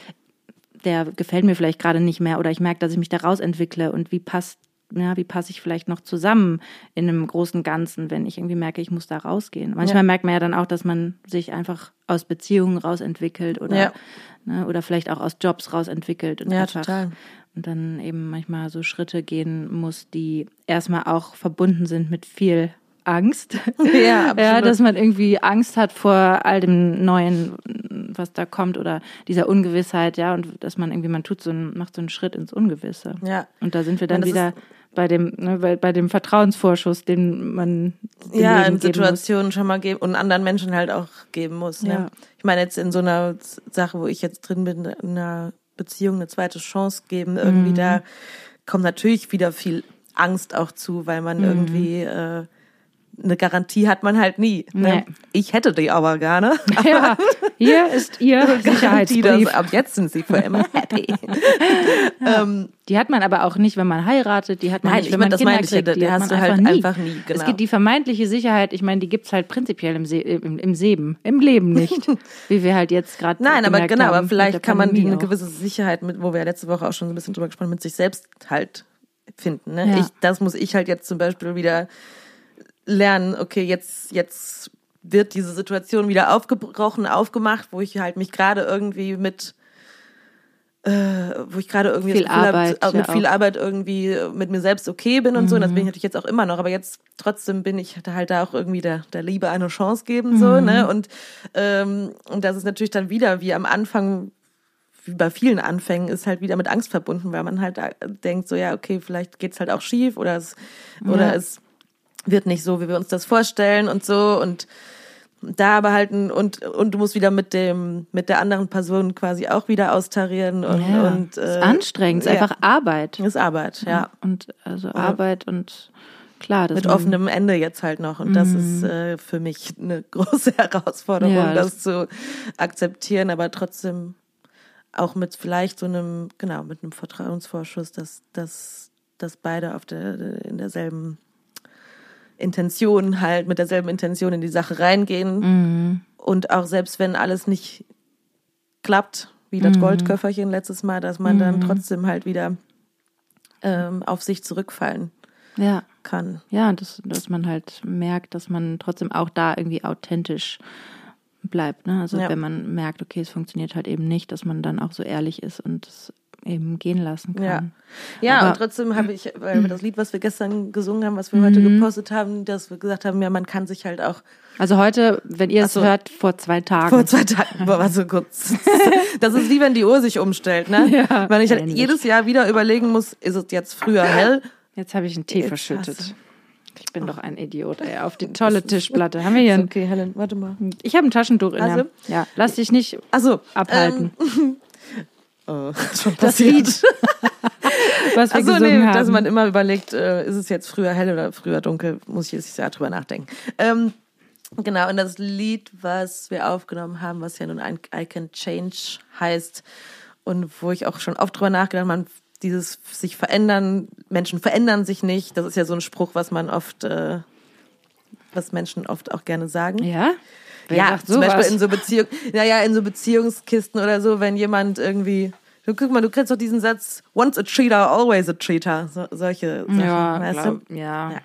der gefällt mir vielleicht gerade nicht mehr oder ich merke, dass ich mich da rausentwickle und wie passt ja, wie passe ich vielleicht noch zusammen in einem großen Ganzen, wenn ich irgendwie merke, ich muss da rausgehen. Manchmal ja. merkt man ja dann auch, dass man sich einfach aus Beziehungen rausentwickelt oder, ja. ne, oder vielleicht auch aus Jobs rausentwickelt und ja, einfach total. und dann eben manchmal so Schritte gehen muss, die erstmal auch verbunden sind mit viel Angst. (laughs) Ja, (laughs) ja, dass man irgendwie Angst hat vor all dem Neuen, was da kommt oder dieser Ungewissheit, ja, und dass man irgendwie, man tut so einen, macht so einen Schritt ins Ungewisse. Ja. Und da sind wir dann wieder bei dem, ne, bei, bei dem Vertrauensvorschuss, den man ja in Situationen schon mal geben und anderen Menschen halt auch geben muss. Ne? Ja. Ich meine jetzt in so einer Sache, wo ich jetzt drin bin, in einer Beziehung eine zweite Chance geben, irgendwie mhm. da kommt natürlich wieder viel Angst auch zu, weil man mhm. irgendwie äh, eine Garantie hat man halt nie. Ne? Nee. Ich hätte die aber gerne. (laughs) Ja, hier ist ihr Sicherheitsbrief. Das, ab jetzt sind sie für immer happy. (laughs) Ja. Ähm, die hat man aber auch nicht, wenn man heiratet. Die hat man Nein, nicht, wenn man das Kinder kriegt. Die, die hast du halt nie. einfach nie. Genau. Es gibt die vermeintliche Sicherheit. Ich meine, die gibt's halt prinzipiell im, Se im, im Seben, im Leben nicht, (laughs) wie wir halt jetzt gerade. Nein, aber genau, haben, aber vielleicht kann man die eine gewisse Sicherheit mit, wo wir ja letzte Woche auch schon so ein bisschen drüber gesprochen, mit sich selbst halt finden. Ne? Ja. Ich, das muss ich halt jetzt zum Beispiel wieder lernen, okay, jetzt, jetzt wird diese Situation wieder aufgebrochen, aufgemacht, wo ich halt mich gerade irgendwie mit äh, wo ich gerade irgendwie viel Arbeit, hab, mit ja viel auch. Arbeit irgendwie mit mir selbst okay bin und mhm. so. Und das bin ich natürlich jetzt auch immer noch. Aber jetzt trotzdem bin ich halt da auch irgendwie der, der Liebe eine Chance geben, mhm. so, ne? Und, ähm, und das ist natürlich dann wieder wie am Anfang, wie bei vielen Anfängen, ist halt wieder mit Angst verbunden, weil man halt denkt, so ja, okay, vielleicht geht's halt auch schief oder es, ja. oder es wird nicht so, wie wir uns das vorstellen und so und da aber halten und und du musst wieder mit dem mit der anderen Person quasi auch wieder austarieren und ja, und äh, ist anstrengend, ist ja. einfach Arbeit. Ist Arbeit, ja. Und also Arbeit und Klar, mit offenem Ende jetzt halt noch. Und das ist äh, für mich eine (laughs) große Herausforderung, Ja, das, das- zu akzeptieren, aber trotzdem auch mit vielleicht so einem, genau, mit einem Vertrauensvorschuss, dass, dass, dass beide auf der, in derselben Intention halt, mit derselben Intention in die Sache reingehen. Mhm. Und auch selbst wenn alles nicht klappt, wie das Goldköfferchen letztes Mal, dass man dann trotzdem halt wieder ähm, auf sich zurückfallen Ja. kann. Ja, dass, dass man halt merkt, dass man trotzdem auch da irgendwie authentisch bleibt. Ne? Also Ja. wenn man merkt, okay, es funktioniert halt eben nicht, dass man dann auch so ehrlich ist und es eben gehen lassen kann. Ja. Ja, Aber- und trotzdem habe ich, weil wir das Lied, was wir gestern gesungen haben, was wir heute gepostet haben, dass wir gesagt haben, ja, man kann sich halt auch Also heute, wenn ihr es so. hört, vor zwei Tagen. vor zwei Tagen, (laughs) war so kurz. (laughs) Das ist wie wenn die Uhr sich umstellt, ne? Ja, wenn ich halt ähnlich. jedes Jahr wieder überlegen muss, ist es jetzt früher hell? Jetzt habe ich einen Tee Jetzt verschüttet. Ich bin doch ein Idiot, ey. Auf die tolle Tischplatte. Haben wir hier ein, Okay, Helen, warte mal. Ich habe ein Taschentuch in Also? der Ja, lass dich nicht Also abhalten. (laughs) oh, schon (laughs) das passiert. Lied, (laughs) was wir gesungen nee, haben. dass man immer überlegt, äh, ist es jetzt früher hell oder früher dunkel, muss ich jetzt ja drüber nachdenken. Ähm, genau, und das Lied, was wir aufgenommen haben, was ja nun ein I Can Change heißt und wo ich auch schon oft drüber nachgedacht habe, man dieses sich verändern, Menschen verändern sich nicht, das ist ja so ein Spruch, was man oft, äh, was Menschen oft auch gerne sagen. ja? Wer Ja, zum sowas? Beispiel in so Beziehung, naja, in so Beziehungskisten oder so, wenn jemand irgendwie, du guck mal, du kennst doch diesen Satz, once a cheater, always a cheater, so, solche Sachen, ja, weißt glaub, du? ja. Ja.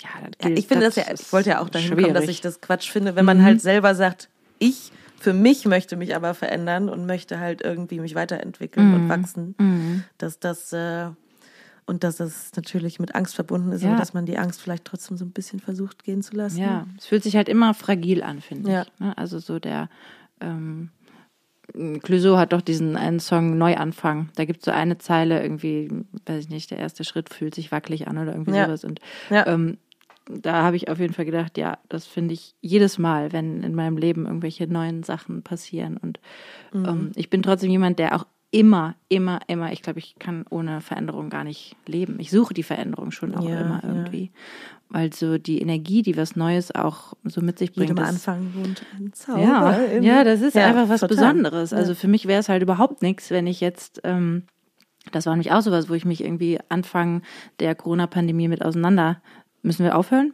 Ja, das Ja, ich finde das, ja, ist ich wollte ja auch dahin kommen, dass schwierig. ich das Quatsch finde, wenn man halt selber sagt, ich für mich möchte mich aber verändern und möchte halt irgendwie mich weiterentwickeln und wachsen, dass das äh, und dass das natürlich mit Angst verbunden ist, Ja. aber dass man die Angst vielleicht trotzdem so ein bisschen versucht gehen zu lassen. Ja, es fühlt sich halt immer fragil an, finde Ja. ich. Ne? Also so der ähm, Clouseau hat doch diesen einen Song Neuanfang. Da gibt es so eine Zeile irgendwie, weiß ich nicht, der erste Schritt fühlt sich wackelig an oder irgendwie Ja. sowas. Und ähm, da habe ich auf jeden Fall gedacht, ja, das finde ich jedes Mal, wenn in meinem Leben irgendwelche neuen Sachen passieren. Und Mhm. ähm, ich bin trotzdem jemand, der auch immer, immer, immer, ich glaube, ich kann ohne Veränderung gar nicht leben. Ich suche die Veränderung schon auch Ja, immer ja. irgendwie. Weil so die Energie, die was Neues auch so mit sich bringt. Jedem Anfang wohnt ein Zauber. ja, in- ja, das ist Ja, einfach was total. Besonderes. Also Ja. für mich wäre es halt überhaupt nichts, wenn ich jetzt, ähm, das war nämlich auch sowas, wo ich mich irgendwie Anfang der Corona-Pandemie mit auseinander. Müssen wir aufhören?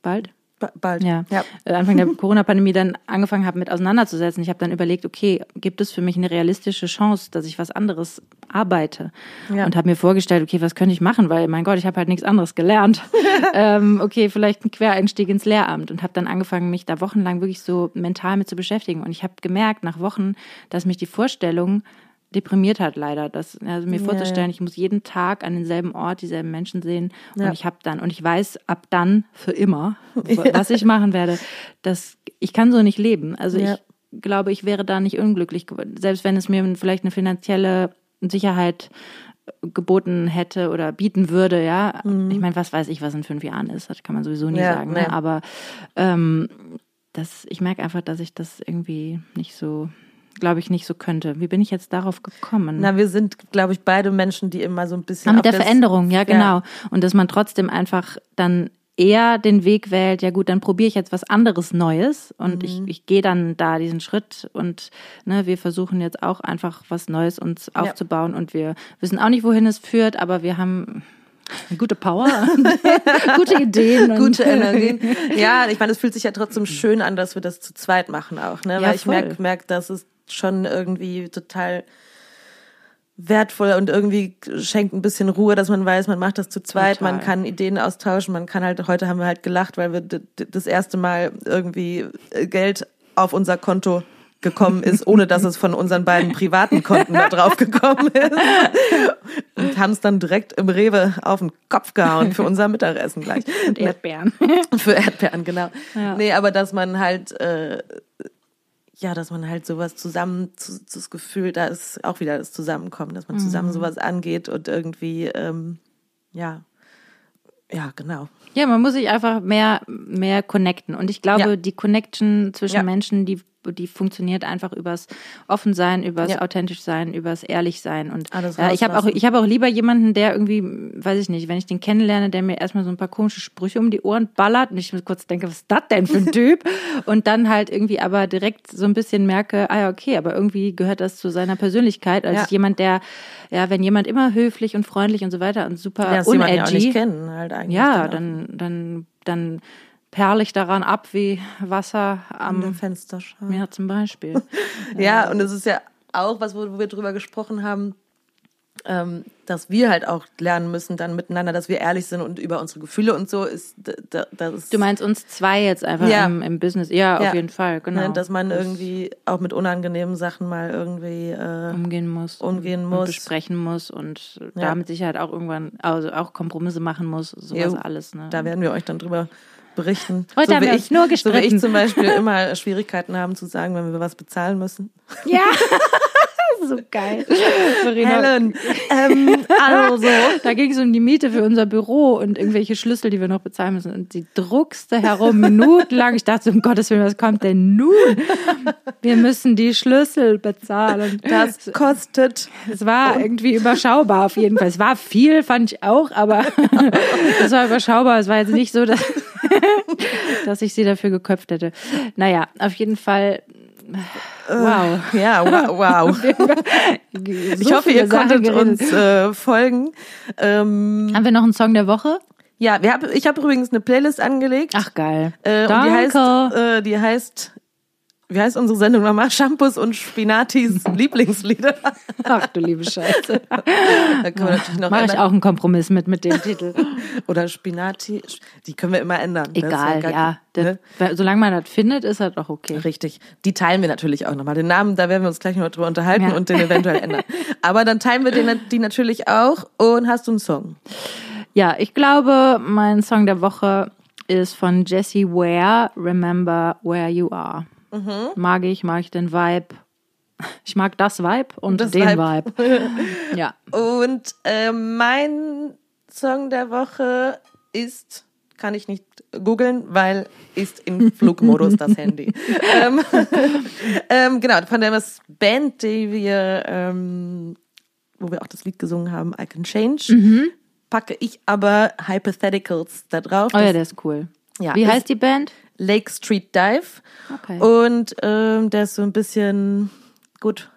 Bald? Ba- Bald. Ja. ja. Äh, Anfang der (laughs) Corona-Pandemie dann angefangen habe, mit auseinanderzusetzen. Ich habe dann überlegt, okay, gibt es für mich eine realistische Chance, dass ich was anderes arbeite? Ja. Und habe mir vorgestellt, okay, was könnte ich machen? Weil, mein Gott, ich habe halt nichts anderes gelernt. (laughs) ähm, okay, vielleicht ein Quereinstieg ins Lehramt und habe dann angefangen, mich da wochenlang wirklich so mental mit zu beschäftigen. Und ich habe gemerkt nach Wochen, dass mich die Vorstellung deprimiert hat leider, das also mir Ja, vorzustellen, ja. ich muss jeden Tag an denselben Ort dieselben Menschen sehen und Ja. ich habe dann und ich weiß ab dann für immer, (laughs) was ich machen werde, dass ich kann so nicht leben. Also Ja. ich glaube, ich wäre da nicht unglücklich geworden, selbst wenn es mir vielleicht eine finanzielle Sicherheit äh, geboten hätte oder bieten würde, ja. Ich meine, was weiß ich, was in fünf Jahren ist, das kann man sowieso nie Mhm. Ja, sagen. Ne? Aber ähm, das, ich merke einfach, dass ich das irgendwie nicht so, glaube ich, nicht so könnte. Wie bin ich jetzt darauf gekommen? Na, wir sind, glaube ich, beide Menschen, die immer so ein bisschen. Ah, mit der Veränderung, ja, Ja. genau. Und dass man trotzdem einfach dann eher den Weg wählt, ja gut, dann probiere ich jetzt was anderes Neues und ich, Mhm. ich gehe dann da diesen Schritt und ne, wir versuchen jetzt auch einfach was Neues uns aufzubauen und wir wissen auch nicht, wohin es führt, aber wir haben gute Power, (laughs) gute Ideen. Gute Energien. (laughs) Ja, ich meine, es fühlt sich ja trotzdem schön an, dass wir das zu zweit machen auch, ne? Ja, Weil ich merke, merk, dass es schon irgendwie total wertvoll und irgendwie schenkt ein bisschen Ruhe, dass man weiß, man macht das zu zweit, Total. man kann Ideen austauschen, man kann halt, heute haben wir halt gelacht, weil wir das erste Mal irgendwie äh, Geld auf unser Konto gekommen ist, ohne dass es von unseren beiden privaten Konten da drauf gekommen ist. Und haben es dann direkt im Rewe auf den Kopf gehauen für unser Mittagessen gleich. und Erdbeeren. (laughs) Für Erdbeeren, genau. Ja. Nee, aber dass man halt, äh, ja, dass man halt sowas zusammen, zu, das Gefühl, da ist auch wieder das Zusammenkommen, dass man Mhm. zusammen sowas angeht und irgendwie, ähm, ja, ja, genau. Ja, man muss sich einfach mehr, mehr connecten. Und ich glaube, Ja. die Connection zwischen Ja. Menschen, die die funktioniert einfach übers Offensein, übers Ja. authentisch sein, übers ehrlich sein. Und Alles ja, ich habe auch, ich habe auch lieber jemanden, der irgendwie, weiß ich nicht, wenn ich den kennenlerne, der mir erstmal so ein paar komische Sprüche um die Ohren ballert und ich mir kurz denke, was ist das denn für ein (laughs) Typ? und dann halt irgendwie aber direkt so ein bisschen merke, ah ja, okay, aber irgendwie gehört das zu seiner Persönlichkeit, als Ja. jemand, der, ja, wenn jemand immer höflich und freundlich und so weiter und super Ja, ja unedgy, nicht kennen, halt eigentlich. ja, dann, dann, dann perle ich daran ab wie Wasser der am Fensterscheibe. Meer zum Beispiel. (laughs) Ja, und es ist ja auch was, wo wir drüber gesprochen haben, ähm, dass wir halt auch lernen müssen dann miteinander, dass wir ehrlich sind und über unsere Gefühle und so ist, das ist Du meinst uns zwei jetzt einfach Ja. im, im Business? Ja, Ja. auf jeden Fall, genau. ne, dass man irgendwie auch mit unangenehmen Sachen mal irgendwie äh, umgehen muss, umgehen und muss. besprechen muss und Ja. da mit Sicherheit auch irgendwann, also auch Kompromisse machen muss, sowas alles. Ne? Da werden wir euch dann drüber berichten. Heute haben wie wir ich, uns nur So wie gestritten. ich zum Beispiel (laughs) immer Schwierigkeiten haben zu sagen, wenn wir was bezahlen müssen. ja, (laughs) so geil. Verena, Helen, ähm, also. (laughs) Da ging es um die Miete für unser Büro und irgendwelche Schlüssel, die wir noch bezahlen müssen. Und sie druckste herum, minutenlang. Ich dachte, so, um Gottes Willen, was kommt denn nun? Wir müssen die Schlüssel bezahlen. Das kostet. Es war irgendwie überschaubar auf jeden Fall. Es war viel, fand ich auch, aber es war überschaubar. Es war jetzt nicht so, dass, (laughs) dass ich sie dafür geköpft hätte. Naja, auf jeden Fall. Wow. Ja, wow. (laughs) wow. Ich hoffe, ihr konntet uns äh, folgen. Ähm, Haben wir noch einen Song der Woche? ja, wir hab, ich habe übrigens eine Playlist angelegt. Ach, geil. äh, und die heißt, äh, die heißt, wie heißt unsere Sendung nochmal? Shampoos und Spinatis (laughs) Lieblingslieder. Ach du liebe Scheiße. Da können wir natürlich noch Mache ich auch einen Kompromiss mit, mit dem Titel. Oder Spinati, die können wir immer ändern. Egal, ja. Das, ne? Solange man das findet, ist das doch okay. Richtig. Die teilen wir natürlich auch nochmal. Den Namen, da werden wir uns gleich noch drüber unterhalten Ja. und den eventuell ändern. Aber dann teilen wir den, die natürlich auch. Und hast du einen Song? Ja, ich glaube, mein Song der Woche ist von Jessie Ware, Remember Where You Are. Mhm. Mag ich, mag ich den Vibe. Ich mag das Vibe und Das den Vibe. Vibe. (laughs) ja. Und äh, mein Song der Woche ist, kann ich nicht googeln, weil ist in (laughs) Flugmodus das Handy. ähm, (laughs) ähm, genau, von der Band, die wir, ähm, wo wir auch das Lied gesungen haben, I Can Change, Mhm. packe ich aber Hypotheticals da drauf. Oh ja, Das der ist cool. Ja, Wie heißt die Band? Lake Street Dive. Okay. Und ähm, der ist so ein bisschen gut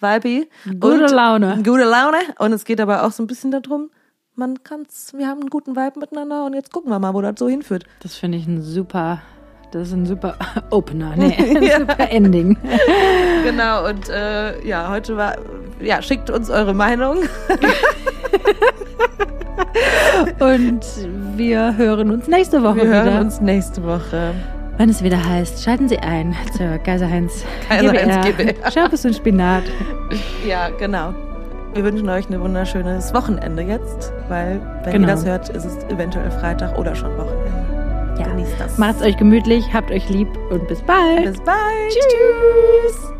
vibey. Gute und, Laune. Gute Laune. Und es geht aber auch so ein bisschen darum, man kann's, wir haben einen guten Vibe miteinander und jetzt gucken wir mal, wo das so hinführt. Das finde ich ein super, das ist ein super (laughs) Opener. Nee, (laughs) (laughs) ein super Ending. Genau, und äh, ja, heute war, ja, schickt uns eure Meinung. Und wir hören uns nächste Woche Wir hören wieder. uns nächste Woche. Wenn es wieder heißt, schalten Sie ein zur Kaiser Heinz Kaiser Heinz GbR. Schaufels und Spinat. Ja, genau. Wir wünschen euch ein wunderschönes Wochenende jetzt, weil wenn Genau. ihr das hört, ist es eventuell Freitag oder schon Wochenende. Ja. Genießt das. Macht's euch gemütlich, habt euch lieb und bis bald. Bis bald. Tschüss.